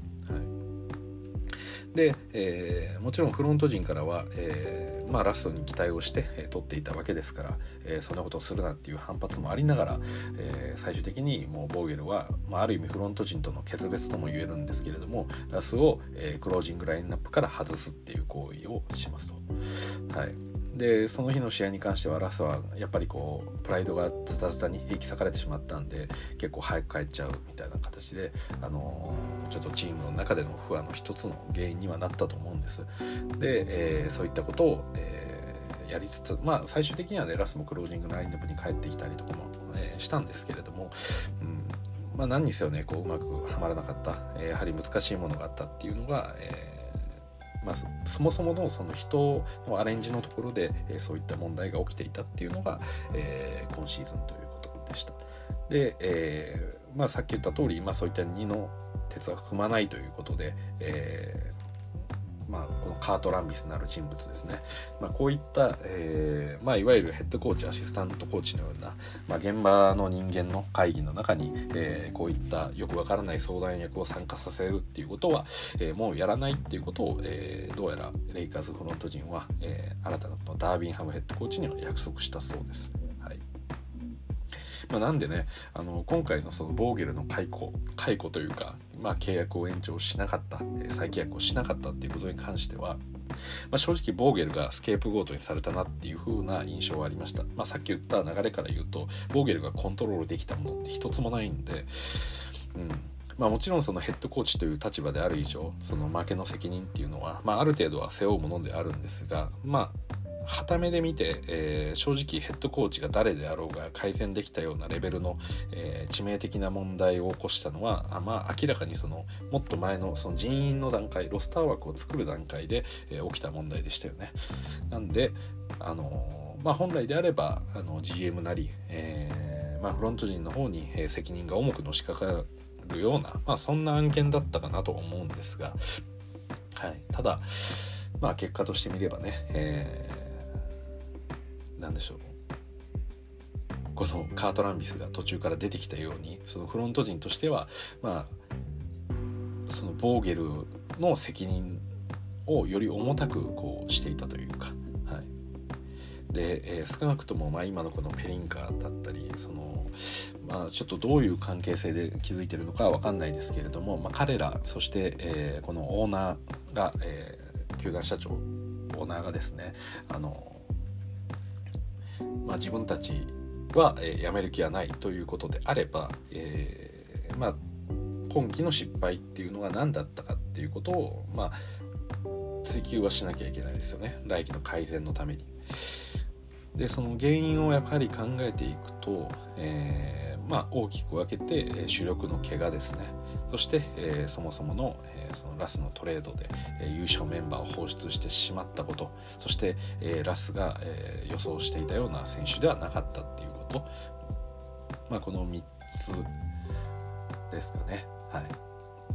Speaker 1: で、えー、もちろんフロント陣からは、えーまあ、ラストに期待をして、えー、取っていたわけですから、えー、そんなことをするなっていう反発もありながら、えー、最終的にもうボーゲルは、まあ、ある意味フロント陣との決別とも言えるんですけれどもラスを、えー、クロージングラインナップから外すっていう行為をしますと。はいでその日の試合に関してはラスはやっぱりこうプライドがズタズタに引き裂かれてしまったんで結構早く帰っちゃうみたいな形で、あの、ちょっとチームの中での不安の一つの原因にはなったと思うんです。で、えー、そういったことを、えー、やりつつまあ最終的にはねラスもクロージングラインナップに帰ってきたりとかも、えしたんですけれども、うんまあ、何にせよねこううまくはまらなかった、えやはり難しいものがあったっていうのが、えまあ、そもそものその人のアレンジのところで、えそういった問題が起きていたっていうのが、えー、今シーズンということでした。で、えーまあ、さっき言った通り、まあ、そういった2の鉄は踏まないということで、えまあ、このカート・ランビスなる人物ですね、まあ、こういった、えーまあ、いわゆるヘッドコーチアシスタントコーチのような、まあ、現場の人間の会議の中に、えー、こういったよくわからない相談役を参加させるっていうことは、えー、もうやらないっていうことを、えー、どうやらレイカーズフロント陣は、えー、新たなこのダービンハムヘッドコーチには約束したそうです。まあ、なんでねあの今回のそのボーゲルの解雇解雇というか、まあ、契約を延長しなかった再契約をしなかったっていうことに関しては、まあ、正直ボーゲルがスケープゴートにされたなっていう風な印象はありました、まあ、さっき言った流れから言うとボーゲルがコントロールできたものって一つもないんで、うん。まあ、もちろんそのヘッドコーチという立場である以上その負けの責任っていうのは、まあ、ある程度は背負うものであるんですがまあ傍目で見て、えー、正直ヘッドコーチが誰であろうが改善できたようなレベルの、えー、致命的な問題を起こしたのはあまあ明らかにそのもっと前のその人員の段階ロスター枠を作る段階で、えー、起きた問題でしたよね。なんであのまあ、本来であればあの GM なり、えまあ、フロント陣の方に、え責任が重くのしかかるような、まあ、そんな案件だったかなと思うんですが、はい、ただまあ結果としてみればね、えー何でしょう。このカート・ランビスが途中から出てきたようにそのフロント陣としてはまあそのボーゲルの責任をより重たくこうしていたというか、はい、で、えー、少なくともまあ今のこのペリンカーだったりそのまあ、ちょっとどういう関係性で築いてるのかは分かんないですけれども、まあ、彼らそして、えー、このオーナーが、えー、球団社長オーナーがですねあのまあ、自分たちは、えー、辞める気はないということであれば、えー、まあ、今期の失敗っていうのが何だったかっていうことを、まあ、追求はしなきゃいけないですよね来期の改善のために。でその原因をやはり考えていくと、えー、まあ、大きく分けて主力の怪我ですね。そして、えー、そもそもの,、えー、そのラスのトレードで、えー、優勝メンバーを放出してしまったこと。そして、えー、ラスが、えー、予想していたような選手ではなかったっていうこと、まあ、この3つですかね。はい。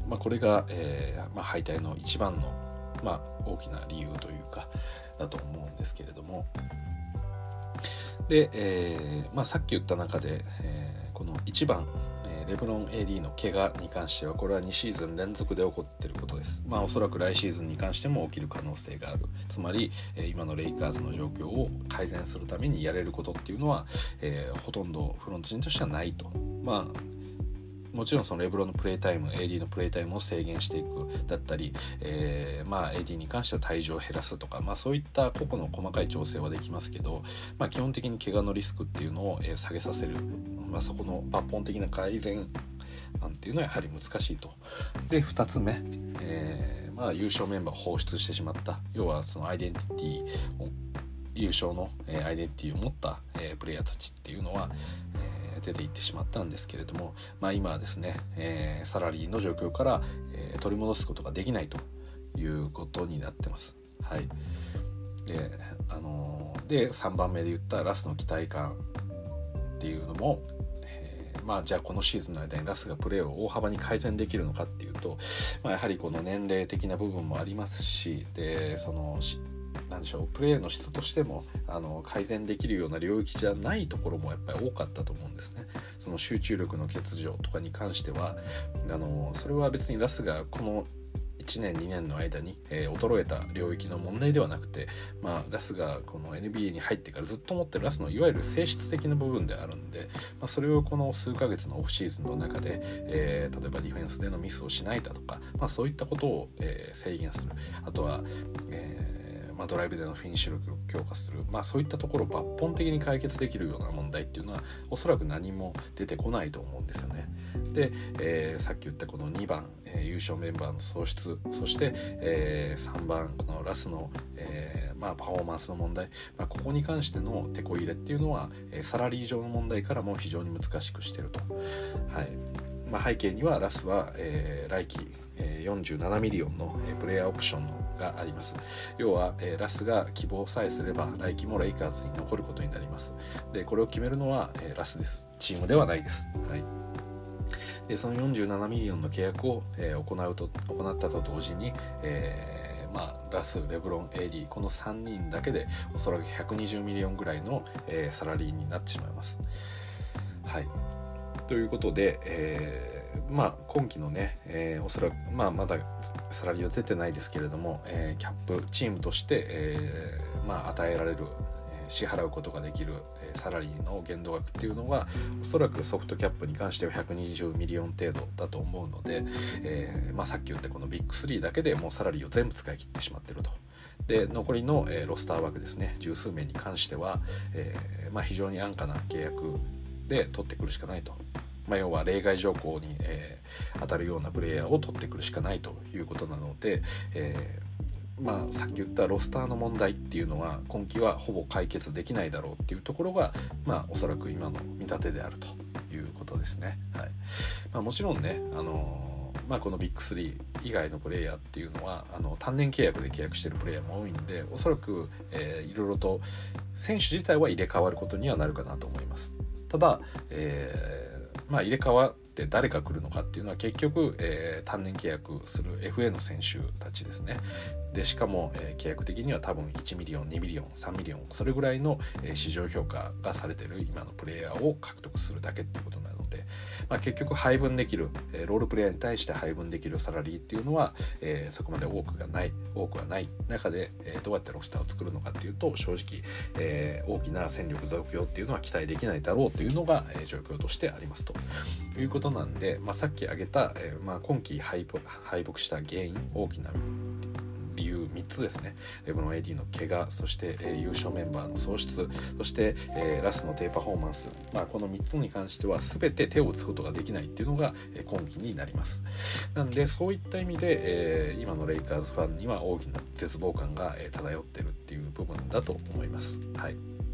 Speaker 1: まあ、これが、えーまあ、敗退の一番の、まあ、大きな理由というかだと思うんですけれども。で、えーまあ、さっき言った中で、えー、この1番レブロン AD の怪我に関してはこれは2シーズン連続で起こっていることです。まあおそらく来シーズンに関しても起きる可能性がある。つまり、え今のレイカーズの状況を改善するためにやれることっていうのは、えー、ほとんどフロント陣としてはないと。まあもちろんそのレブロンのプレータイム AD のプレータイムを制限していくだったり、えー、まあ AD に関しては体重を減らすとか、まあ、そういった個々の細かい調整はできますけど、まあ、基本的に怪我のリスクっていうのを、下げさせる、まあ、そこの抜本的な改善なんていうのはやはり難しいと。で2つ目、えー、まあ、優勝メンバーを放出してしまった要はそのアイデンティティを優勝の、えアイデンティティを持った、えプレイヤーたちっていうのは、え出ていってしまったんですけれども、まあ、今はですね、えサラリーの状況から、え取り戻すことができないということになってます。はい、で,、あのー、で3番目で言ったラスの期待感っていうのも、えー、まあじゃあこのシーズンの間にラスがプレーを大幅に改善できるのかっていうと、まあ、やはりこの年齢的な部分もありますしでそのなんでしょうプレーの質としてもあの改善できるような領域じゃないところもやっぱり多かったと思うんですね。その集中力の欠如とかに関してはあのそれは別にラスがこの1年2年の間に、えー、衰えた領域の問題ではなくて、まあ、ラスがこの NBA に入ってからずっと持ってるラスのいわゆる性質的な部分であるんで、まあ、それをこの数ヶ月のオフシーズンの中で、えー、例えばディフェンスでのミスをしないだとか、まあ、そういったことを、えー、制限するあとは、えーまあ、ドライブでのフィニッシュ力を強化する、まあ、そういったところを抜本的に解決できるような問題っていうのはおそらく何も出てこないと思うんですよね。で、えー、さっき言ったこの2番、えー、優勝メンバーの喪失そして、えー、3番このラスの、えまあ、パフォーマンスの問題、まあ、ここに関してのテコ入れっていうのは、え、サラリー上の問題からも非常に難しくしてると。はいまあ、背景にはラスは、えー、来季、え、47ミリオンの、え、プレイヤーオプションのがあります。要は、えー、ラスが希望さえすれば来季もレイカーズに残ることになります。でこれを決めるのは、えー、ラスです。チームではないです、はい、でその47ミリオンの契約を、えー、行うと行ったと同時に、えー、まあ、ラスレブロン AD この3人だけでおそらく120ミリオンぐらいの、えー、サラリーになってしまいます。はい。ということで、えーまあ、今季のね、えー、おそらく、まあ、まだサラリーは出てないですけれども、えー、キャップチームとして、えーまあ、与えられる、支払うことができる、サラリーの限度額っていうのがおそらくソフトキャップに関しては120ミリオン程度だと思うので、えまあ、さっき言ったこのビッグ3だけでもうサラリーを全部使い切ってしまってると。で残りの、え、ロスター枠ですね十数名に関しては、えまあ、非常に安価な契約で取ってくるしかないとまあ、要は例外条項に、えー、当たるようなプレイヤーを取ってくるしかないということなので、えー、まあ、さっき言ったロスターの問題っていうのは今季はほぼ解決できないだろうっていうところが、まあ、おそらく今の見立てであるということですね。はいまあ、もちろんね、あのまあ、このビッグ3以外のプレイヤーっていうのはあの単年契約で契約してるプレイヤーも多いんでおそらく、えー、いろいろと選手自体は入れ替わることにはなるかなと思います。ただ、えーまあ、入れ替わって誰が来るのかっていうのは結局、えー、単年契約する FA の選手たちですね。でしかも、えー、契約的には多分1ミリオン2ミリオン3ミリオンそれぐらいの、えー、市場評価がされてる今のプレイヤーを獲得するだけっていうことなので、まあ、結局配分できる、えー、ロールプレイヤーに対して配分できるサラリーっていうのは、えー、そこまで多くがない多くはない中で、えー、どうやってロスターを作るのかっていうと正直、えー、大きな戦力増強っていうのは期待できないだろうというのが、えー、状況としてありますと。いうことなんで、まあ、さっき挙げた、えーまあ、今季敗北した原因大きな理由3つですね。レブロン AD の怪我そして、えー、優勝メンバーの喪失そして、えー、ラスの低パフォーマンス、まあ、この3つに関しては全て手を打つことができないっていうのが、えー、今期になります。なんでそういった意味で、えー、今のレイカーズファンには大きな絶望感が、えー、漂ってるっていう部分だと思います。はい。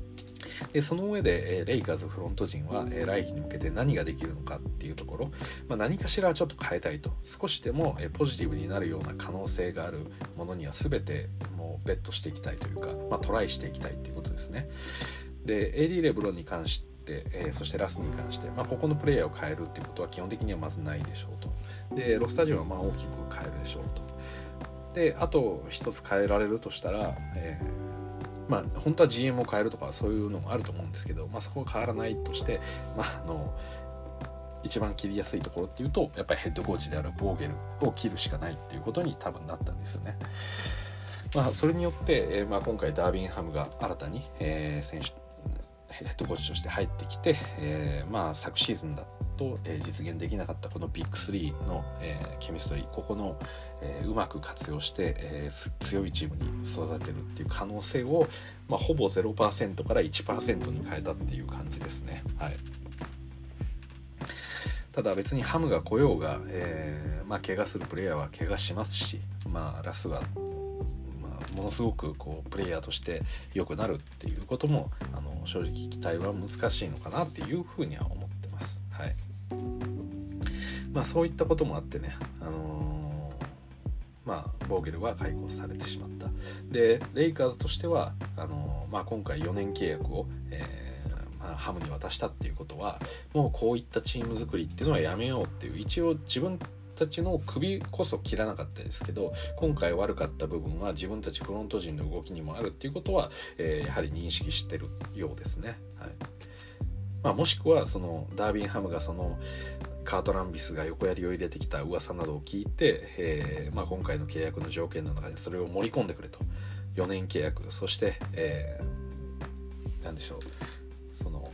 Speaker 1: でその上で、えレイカーズフロント陣は、え来季に向けて何ができるのかっていうところ、まあ、何かしらちょっと変えたいと。少しでも、えポジティブになるような可能性があるものには全てもうベットしていきたいというか、まあ、トライしていきたいっていうことですね。で AD レブロンに関してえー、そしてラスに関して、まあ、ここのプレイヤーを変えるっていうことは基本的にはまずないでしょうと。でロスタジオはまあ大きく変えるでしょうと。であと一つ変えられるとしたら、えまあ本当は GM を変えるとかそういうのもあると思うんですけど、まあ、そこが変わらないとして、まあ、あの一番切りやすいところっていうとやっぱりヘッドコーチであるボーゲルを切るしかないっていうことに多分なったんですよね。まあ、それによって、えー、まあ、今回ダービンハムが新たに、えー、選手ヘッドコーチとして入ってきて、えー、まあ昨シーズンだっと、え、実現できなかったこのビッグ3の、えー、ケミストリーここの、え、うまく活用して、え、強いチームに育てるっていう可能性を、まあ、ほぼ0%から1%に変えたっていう感じですね。はいただ別にハムが来ようが、えー、まあ、怪我するプレイヤーは怪我しますし、まあ、ラスはものすごくこうプレイヤーとして良くなるっていうこともあの正直期待は難しいのかなっていうふうには思ってます。はいまあ、そういったこともあってね、あのー、まあ、ボーゲルは解雇されてしまった。でレイカーズとしてはあのー、まあ、今回4年契約を、えーまあ、ハムに渡したっていうことはもうこういったチーム作りっていうのはやめようっていう一応自分たちの首こそ切らなかったですけど今回悪かった部分は自分たちフロント陣の動きにもあるっていうことは、えー、やはり認識してるようですね。はいまあ、もしくはそのダービンハムがそのカート・ランビスが横やりを入れてきた噂などを聞いて、えーまあ、今回の契約の条件の中にそれを盛り込んでくれと4年契約そして、えー、何でしょうその、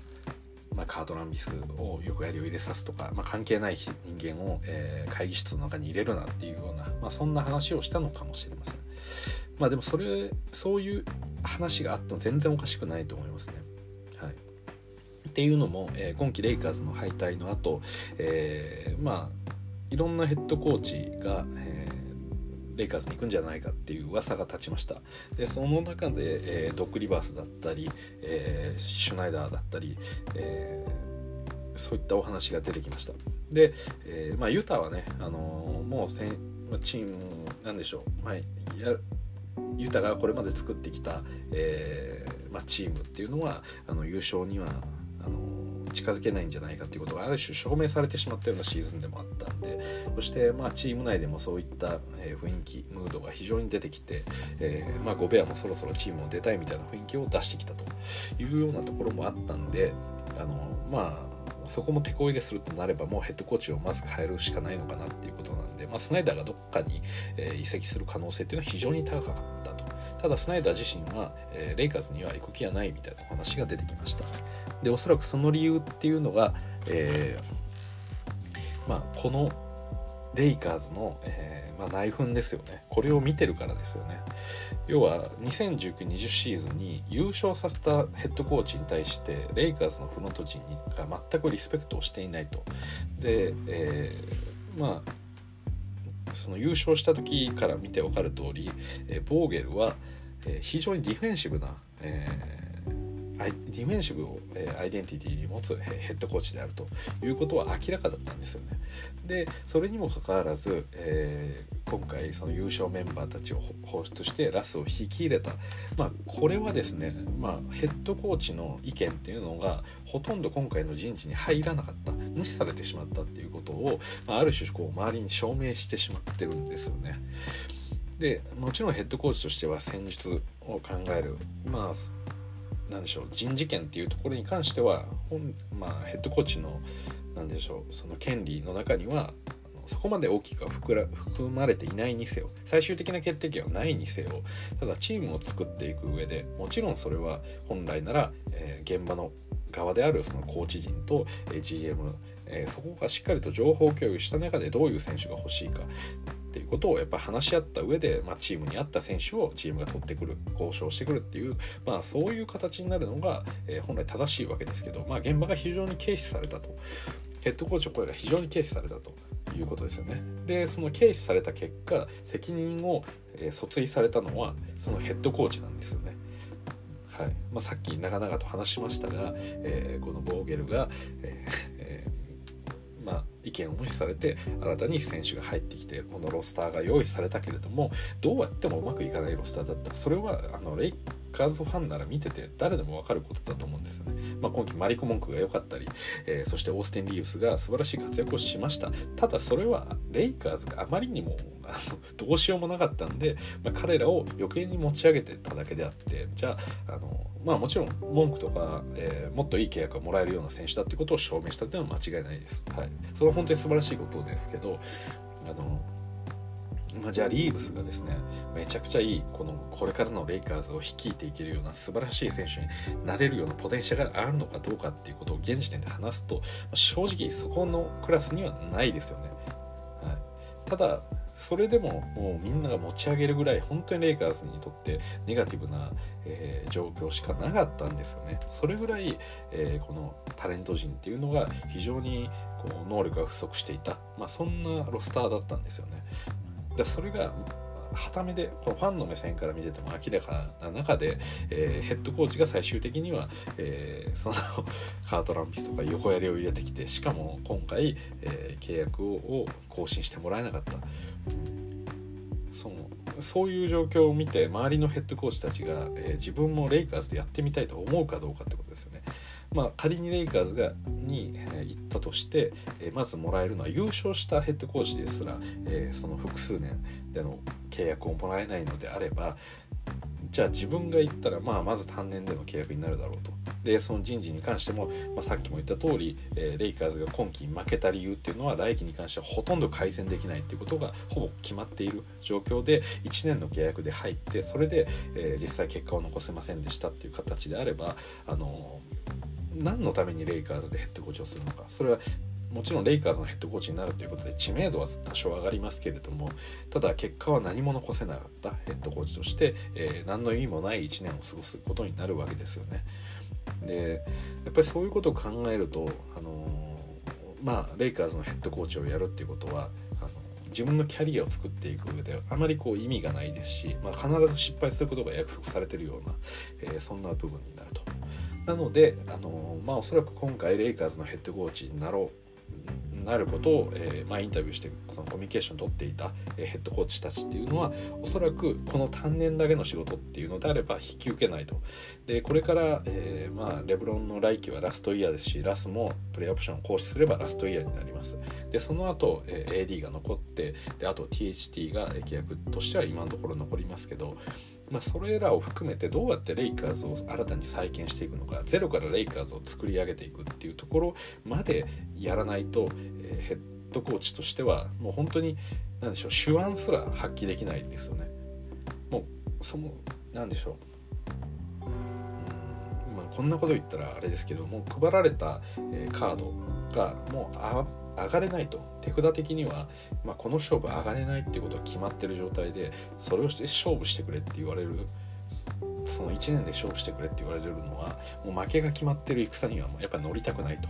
Speaker 1: まあ、カート・ランビスを横やりを入れさすとか、まあ、関係ない人間を、えー、会議室の中に入れるなっていうような、まあ、そんな話をしたのかもしれません。まあでもそれそういう話があっても全然おかしくないと思いますね。っていうのも、えー、今季レイカーズの敗退の後、えー、まあいろんなヘッドコーチが、えー、レイカーズに行くんじゃないかっていう噂が立ちました。でその中で、えー、ドッグ・リバースだったり、えー、シュナイダーだったり、えー、そういったお話が出てきました。で、えーまあ、ユタはね、あのー、もうせんまあチームなんでしょう、まあ、やユタがこれまで作ってきた、えーまあ、チームっていうのはあの優勝にはの近づけないんじゃないかということがある種証明されてしまったようなシーズンでもあったんでそして、まあ、チーム内でもそういった、え、雰囲気ムードが非常に出てきて、えーまあ、ゴベアもそろそろチームを出たいみたいな雰囲気を出してきたというようなところもあったんであのまあそこも手こ入れするとなればもうヘッドコーチをまず変えるしかないのかなっていうことなんで、まあ、スナイダーがどっかに、え、移籍する可能性っていうのは非常に高かったと。ただスナイダー自身は、えー、レイカーズには行く気はないみたいな話が出てきました。でおそらくその理由っていうのが、えー、まあ、このレイカーズの、えー、まあ、内紛ですよね。これを見てるからですよね。要は2019-20シーズンに優勝させたヘッドコーチに対してレイカーズのフロント陣が全くリスペクトをしていないと。で、えー、まあその優勝した時から見て分かる通り、えー、ボーゲルは、えー、非常にディフェンシブな、えー、ディフェンシブを、え、アイデンティティに持つヘッドコーチであるということは明らかだったんですよね。でそれにもかかわらず、えー、今回その優勝メンバーたちを放出してラスを引き入れた、まあ、これはですね、まあ、ヘッドコーチの意見っていうのがほとんど今回の人事に入らなかった無視されてしまったっていうことを、まあ、ある種こう周りに証明してしまってるんですよね。でもちろんヘッドコーチとしては戦術を考えるまあなんでしょう人事権っていうところに関しては本、まあ、ヘッドコーチのなんでしょうその権利の中にはそこまで大きくは含まれていないにせよ最終的な決定権はないにせよただチームを作っていく上でもちろんそれは本来なら、えー、現場の側であるそのコーチ陣と GM、えー、そこがしっかりと情報共有した中でどういう選手が欲しいかっていうことをやっぱ話し合った上で、まあ、チームに合った選手をチームが取ってくる交渉してくるっていう、まあ、そういう形になるのが、えー、本来正しいわけですけど、まあ、現場が非常に軽視されたとヘッドコーチの声が非常に軽視されたということですよね。でその軽視された結果責任を、えー、訴追されたのはそのヘッドコーチなんですよね。はいまあ、さっき長々と話しましたが、えー、このボーゲルが、えー、意見を無視されて新たに選手が入ってきてこのロスターが用意されたけれどもどうやってもうまくいかないロスターだった。それはあのレイカーズファンなら見てて誰でも分かることだと思うんですよね。まあ、今季マリコ・モンクが良かったり、えー、そしてオースティン・リーブスが素晴らしい活躍をしました。ただそれはレイカーズがあまりにもあのどうしようもなかったんで、まあ、彼らを余計に持ち上げてただけであってじゃああのまあもちろん文句とか、えー、もっといい契約がもらえるような選手だってことを証明したっていうのは間違いないです。はい、それは本当に素晴らしいことですけどあのまあ、じゃあリーブスがですねめちゃくちゃいいこのこれからのレイカーズを率いていけるような素晴らしい選手になれるようなポテンシャルがあるのかどうかっていうことを現時点で話すとま正直そこのクラスにはないですよね。はい、ただそれでももうみんなが持ち上げるぐらい本当にレイカーズにとってネガティブな、えー、状況しかなかったんですよね。それぐらい、えー、このタレント陣っていうのが非常にこう能力が不足していた、まあ、そんなロスターだったんですよね。でそれがはためでこのファンの目線から見てても明らかな中で、えー、ヘッドコーチが最終的には、えー、その カートランピスとか横やりを入れてきてしかも今回、えー、契約を更新してもらえなかった。そのそういう状況を見て周りのヘッドコーチたちが、え、自分もレイカーズでやってみたいと思うかどうかってことですよね。まあ、仮にレイカーズがに、行ったとして、まずもらえるのは優勝したヘッドコーチですら、その複数年での契約をもらえないのであればじゃあ自分が言ったら、まあ、まず単年での契約になるだろうと。でその人事に関しても、まあ、さっきも言った通り、えー、レイカーズが今季負けた理由っていうのは来季に関してはほとんど改善できないっていうことがほぼ決まっている状況で1年の契約で入ってそれで、えー、実際結果を残せませんでしたっていう形であればあの何のためにレイカーズでヘッドコーチをするのかそれはもちろんレイカーズのヘッドコーチになるということで知名度は多少上がりますけれどもただ結果は何も残せなかったヘッドコーチとして、えー、何の意味もない1年を過ごすことになるわけですよね。でやっぱりそういうことを考えると、あのー、まあ、レイカーズのヘッドコーチをやるっていうことはあの自分のキャリアを作っていく上であまりこう意味がないですし、まあ、必ず失敗することが約束されてるような、えー、そんな部分になると。なので、あの、まあ、おそらく今回レイカーズのヘッドコーチになろうなることを、えー、まあ、インタビューしてそのコミュニケーションを取っていた、え、ヘッドコーチたちっていうのはおそらくこの単年だけの仕事っていうのであれば引き受けないと。でこれから、えー、まあ、レブロンの来季はラストイヤーですしラスもプレイオプションを行使すればラストイヤーになります。でその後、え AD が残ってであと THT が契約としては今のところ残りますけどまあ、それらを含めてどうやってレイカーズを新たに再建していくのかゼロからレイカーズを作り上げていくっていうところまでやらないと、えー、ヘッドコーチとしてはもう本当に何でしょう手腕すら発揮できないですよね。もうその何でしょう、こんなこと言ったらあれですけども配られた、カードがもう上がれないと手札的には、まあ、この勝負上がれないってことが決まってる状態でそれをして勝負してくれって言われるその1年で勝負してくれって言われるのはもう負けが決まってる戦にはもうやっぱ乗りたくないと。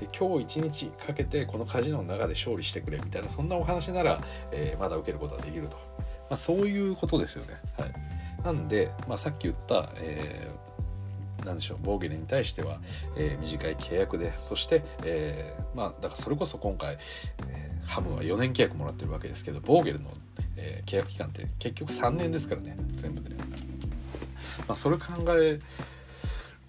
Speaker 1: で今日一日かけてこのカジノの中で勝利してくれみたいなそんなお話なら、えー、まだ受けることができると、まあ、そういうことですよね。はい、なんで、まあ、さっき言った、えー何でしょうボーゲルに対しては、えー、短い契約でそして、えー、まあだからそれこそ今回、えー、ハムは4年契約もらってるわけですけどボーゲルの、え契約期間って結局3年ですからね全部で、まあ、それ考え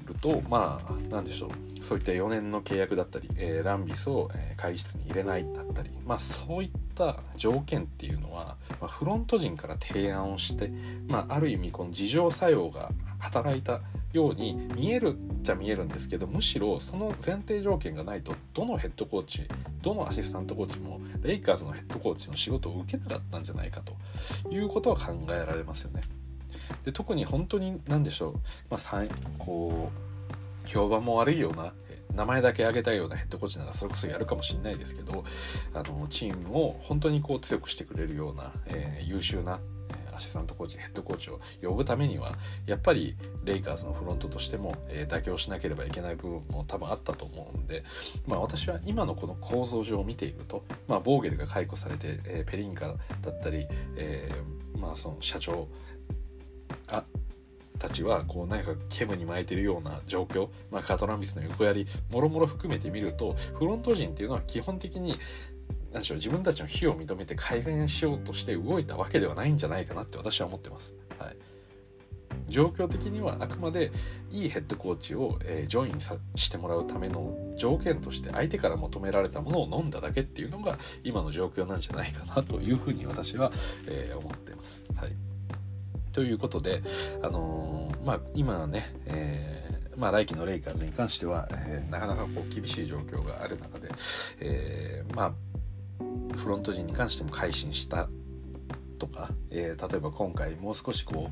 Speaker 1: るとまあ何でしょうそういった4年の契約だったり、えランビスを、え会議室に入れないだったりまあそういった条件っていうのは、まあ、フロント陣から提案をして、まあ、ある意味この自浄作用が働いたように見えるっちゃ見えるんですけどむしろその前提条件がないとどのヘッドコーチどのアシスタントコーチもレイカーズのヘッドコーチの仕事を受けなかったんじゃないかということは考えられますよね。で特に本当に何でしょう、まあ、こう評判も悪いような名前だけ挙げたようなヘッドコーチならそれこそやるかもしれないですけどあのチームを本当にこう強くしてくれるような、えー、優秀なシスタントコーチヘッドコーチを呼ぶためにはやっぱりレイカーズのフロントとしても、えー、妥協しなければいけない部分も多分あったと思うんで、まあ、私は今のこの構造上を見ていると、まあ、ボーゲルが解雇されて、えー、ペリンカだったり、えー、まあ、その社長あたちはこう何か煙に巻いてるような状況、まあ、カトランビスの横やりもろもろ含めてみるとフロント陣っていうのは基本的に何でしょう自分たちの非を認めて改善しようとして動いたわけではないんじゃないかなって私は思ってます。はい、状況的にはあくまでいいヘッドコーチを、えー、ジョインさしてもらうための条件として相手から求められたものを飲んだだけっていうのが今の状況なんじゃないかなというふうに私は、えー、思ってます。はい、ということで、あのー、まあ、今ね、えまあ、来季のレイカーズに関しては、え、なかなかこう厳しい状況がある中で、え、まあフロント陣に関しても改心したとか、えー、例えば今回もう少しこ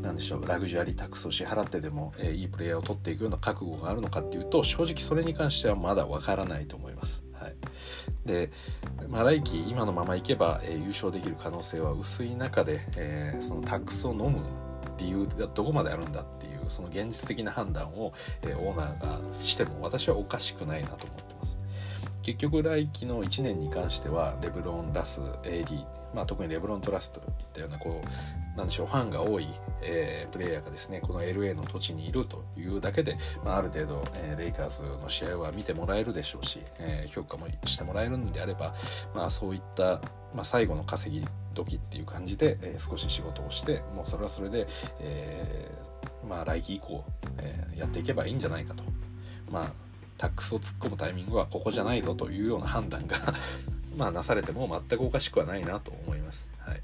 Speaker 1: うなんでしょうラグジュアリータックスを支払ってでも、えー、いいプレイヤーを取っていくような覚悟があるのかっていうと正直それに関してはまだわからないと思います。はい、で、まあ、来季今のままいけば、えー、優勝できる可能性は薄い中で、えそのタックスを飲む理由がどこまであるんだっていうその現実的な判断を、えオーナーがしても私はおかしくないなと思ってます。結局来季の1年に関してはレブロン、ラス、AD、まあ、特にレブロンとラスといったようなこうなんでしょうファンが多い、えー、プレイヤーがですねこの LA の土地にいるというだけで、まあ、ある程度、えー、レイカーズの試合は見てもらえるでしょうし、えー、評価もしてもらえるんであれば、まあ、そういった、まあ、最後の稼ぎ時っていう感じで、えー、少し仕事をしてもうそれはそれで、えー、まあ来季以降、えー、やっていけばいいんじゃないかと。まあタックスを突っ込むタイミングはここじゃないぞというような判断が まあなされても全くおかしくはないなと思います。はい、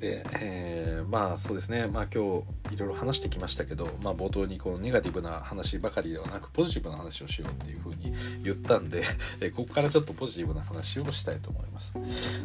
Speaker 1: で、えー、まあそうですねまあ今日いろいろ話してきましたけど、まあ、冒頭にこのネガティブな話ばかりではなくポジティブな話をしようっていうふうに言ったんで、ここからちょっとポジティブな話をしたいと思います。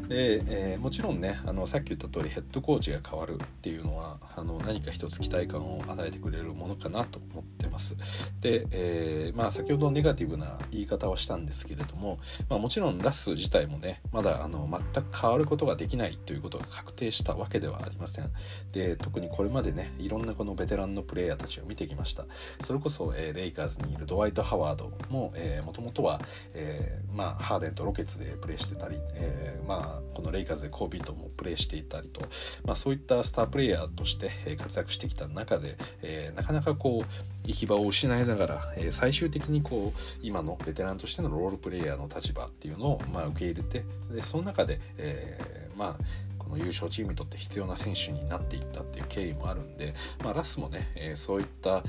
Speaker 1: で、えー、もちろんねあのさっき言った通りヘッドコーチが変わるっていうのはあの何か一つ期待感を与えてくれるものかなと思ってます。で、えー、まあ先ほどネガティブな言い方はしたんですけれども、まあ、もちろんラス自体もねまだあの全く変わることができないということが確定したわけではありません。で特にこれまでねいろんなこのベテランのプレイヤーたちを見てきました。それこそ、えー、レイカーズにいるドワイト・ハワードももともとは、えー、まあ、ハーデンとロケツでプレーしてたり、えー、まあ、このレイカーズでコービートもプレーしていたりと、まあ、そういったスタープレイヤーとして活躍してきた中で、えなかなかこう行き場を失いながら、え最終的にこう今のベテランとしてのロールプレイヤーの立場っていうのを、まあ、受け入れてでその中で、えまあこの優勝チームにとって必要な選手になっていったっていう経緯もあるんで、まあ、ラスもね、えー、そういった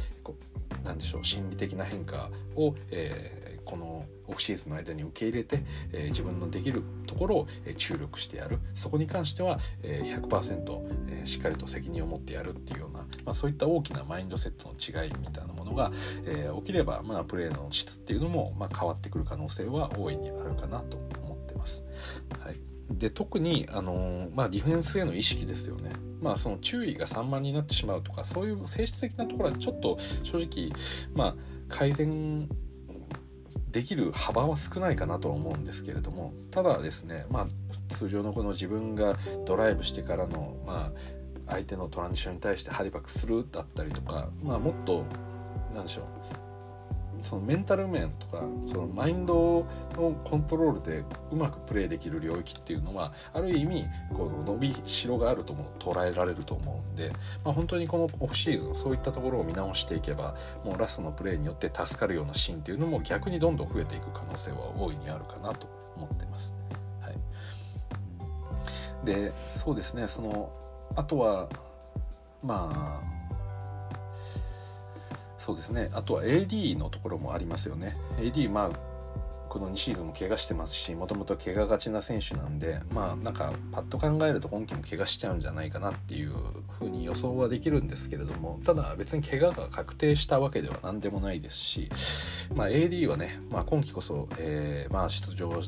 Speaker 1: 何でしょう心理的な変化を、えー、このオフシーズンの間に受け入れて、えー、自分のできるところを、え注力してやるそこに関しては、えー、100%、えー、しっかりと責任を持ってやるっていうような、まあ、そういった大きなマインドセットの違いみたいなものが、え起きれば、まあ、プレーの質っていうのも、まあ、変わってくる可能性は大いにあるかなと思ってます。はいで特にあのまあ、ディフェンスへの意識ですよね。まあ、その注意が散漫になってしまうとかそういう性質的なところはちょっと正直、まあ、改善できる幅は少ないかなとは思うんですけれどもただですね、まあ、通常のこの自分がドライブしてからの、まあ、相手のトランジションに対してハリバックするだったりとか、まあ、もっと何でしょうそのメンタル面とかそのマインドのコントロールでうまくプレーできる領域っていうのはある意味この伸びしろがあるとも捉えられると思うんで、まあ、本当にこのオフシーズンそういったところを見直していけばもうラスのプレーによって助かるようなシーンっていうのも逆にどんどん増えていく可能性は大いにあるかなと思ってます。はい、でそうですねそのあとはまあそうですね。あとは AD のところもありますよね。AD まあこの2シーズンも怪我してますしもともと怪我がちな選手なんでまあなんかパッと考えると今季も怪我しちゃうんじゃないかなっていうふうに予想はできるんですけれどもただ別に怪我が確定したわけでは何でもないですし、まあ、AD はね、まあ、今季こそ、えー、まあ出場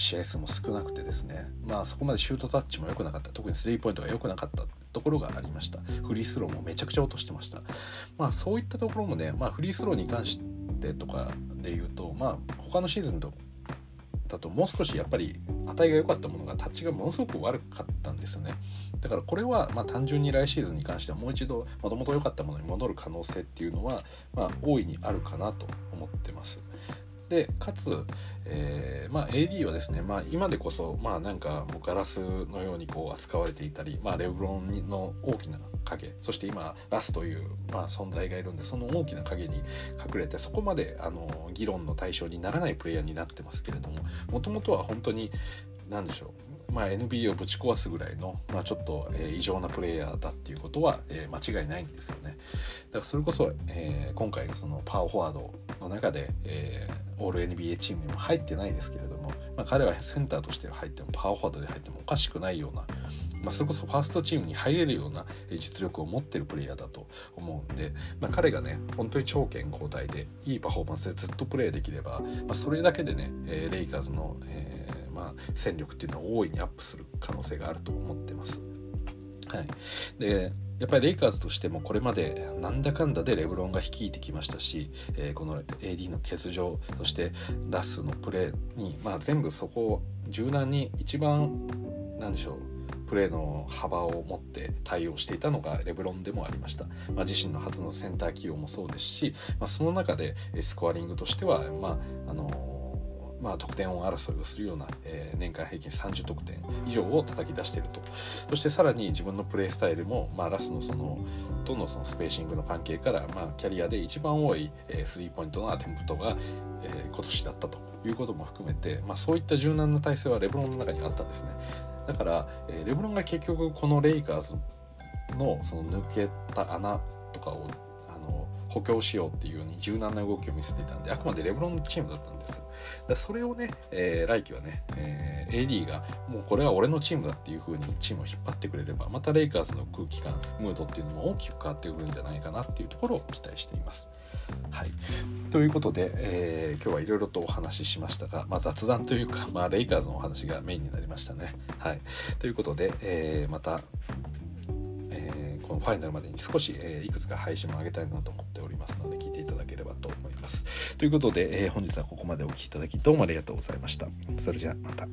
Speaker 1: 試合数も少なくてですねまあそこまでシュートタッチも良くなかった特にスリーポイントが良くなかったところがありました。フリースローもめちゃくちゃ落としてました。まあそういったところもね、まあ、フリースローに関してとかで言うとまあ他のシーズンとだともう少しやっぱり値が良かったものがタッチがものすごく悪かったんですよね。だからこれはま単純に来シーズンに関してはもう一度もともと良かったものに戻る可能性っていうのはまあ大いにあるかなと思ってます。でかつ、えーまあ、AD はですね、まあ、今でこそ、まあ、なんかもうガラスのようにこう扱われていたり、まあ、レブロンの大きな影そして今ラスという、まあ、存在がいるんでその大きな影に隠れてそこまであの議論の対象にならないプレイヤーになってますけれどももともとは本当に何でしょうまあ、NBA をぶち壊すぐらいの、まあ、ちょっと、えー、異常なプレイヤーだっていうことは、えー、間違いないんですよね。だからそれこそ、えー、今回そのパワーフォワードの中で、えー、オール NBA チームにも入ってないですけれども、まあ、彼はセンターとして入ってもパワーフォワードで入ってもおかしくないような、まあ、それこそファーストチームに入れるような実力を持ってるプレイヤーだと思うんで、まあ、彼がね本当に超健康体でいいパフォーマンスでずっとプレーできれば、まあ、それだけでね、レイカーズの、えーまあ、戦力っていうのは大いにアップする可能性があると思ってます。はい、でやっぱりレイカーズとしてもこれまでなんだかんだでレブロンが率いてきましたし、えー、この AD の欠場そしてラスのプレーに、まあ、全部そこを柔軟に一番なんでしょうプレーの幅を持って対応していたのがレブロンでもありました、まあ、自身の初のセンター起用もそうですし、まあ、その中でスコアリングとしては、まああのまあ、得点王争いをするような、えー、年間平均30得点以上を叩き出していると。そしてさらに自分のプレースタイルも、まあ、ラスのそのとのそのスペーシングの関係から、まあ、キャリアで一番多い、えー、スリーポイントのアテンプトが、えー、今年だったということも含めて、まあ、そういった柔軟な体制はレブロンの中にあったんですね。だから、えー、レブロンが結局このレイカーズのその抜けた穴とかを補強しようっていうように柔軟な動きを見せていたんであくまでレブロンチームだったんです。だそれをね、えー、来季はね、えー、AD がもうこれは俺のチームだっていう風にチームを引っ張ってくれればまたレイカーズの空気感ムードっていうのも大きく変わってくるんじゃないかなっていうところを期待しています。はい、ということで、えー、今日はいろいろとお話ししましたが、まあ、雑談というか、まあ、レイカーズのお話がメインになりましたね。はい、ということで、えー、また、え、このファイナルまでに少し、えいくつか配信も上げたいなと思ってりますので聞いていただければと思います。ということで、え本日はここまでお聴きいただきどうもありがとうございました。それじゃあまた。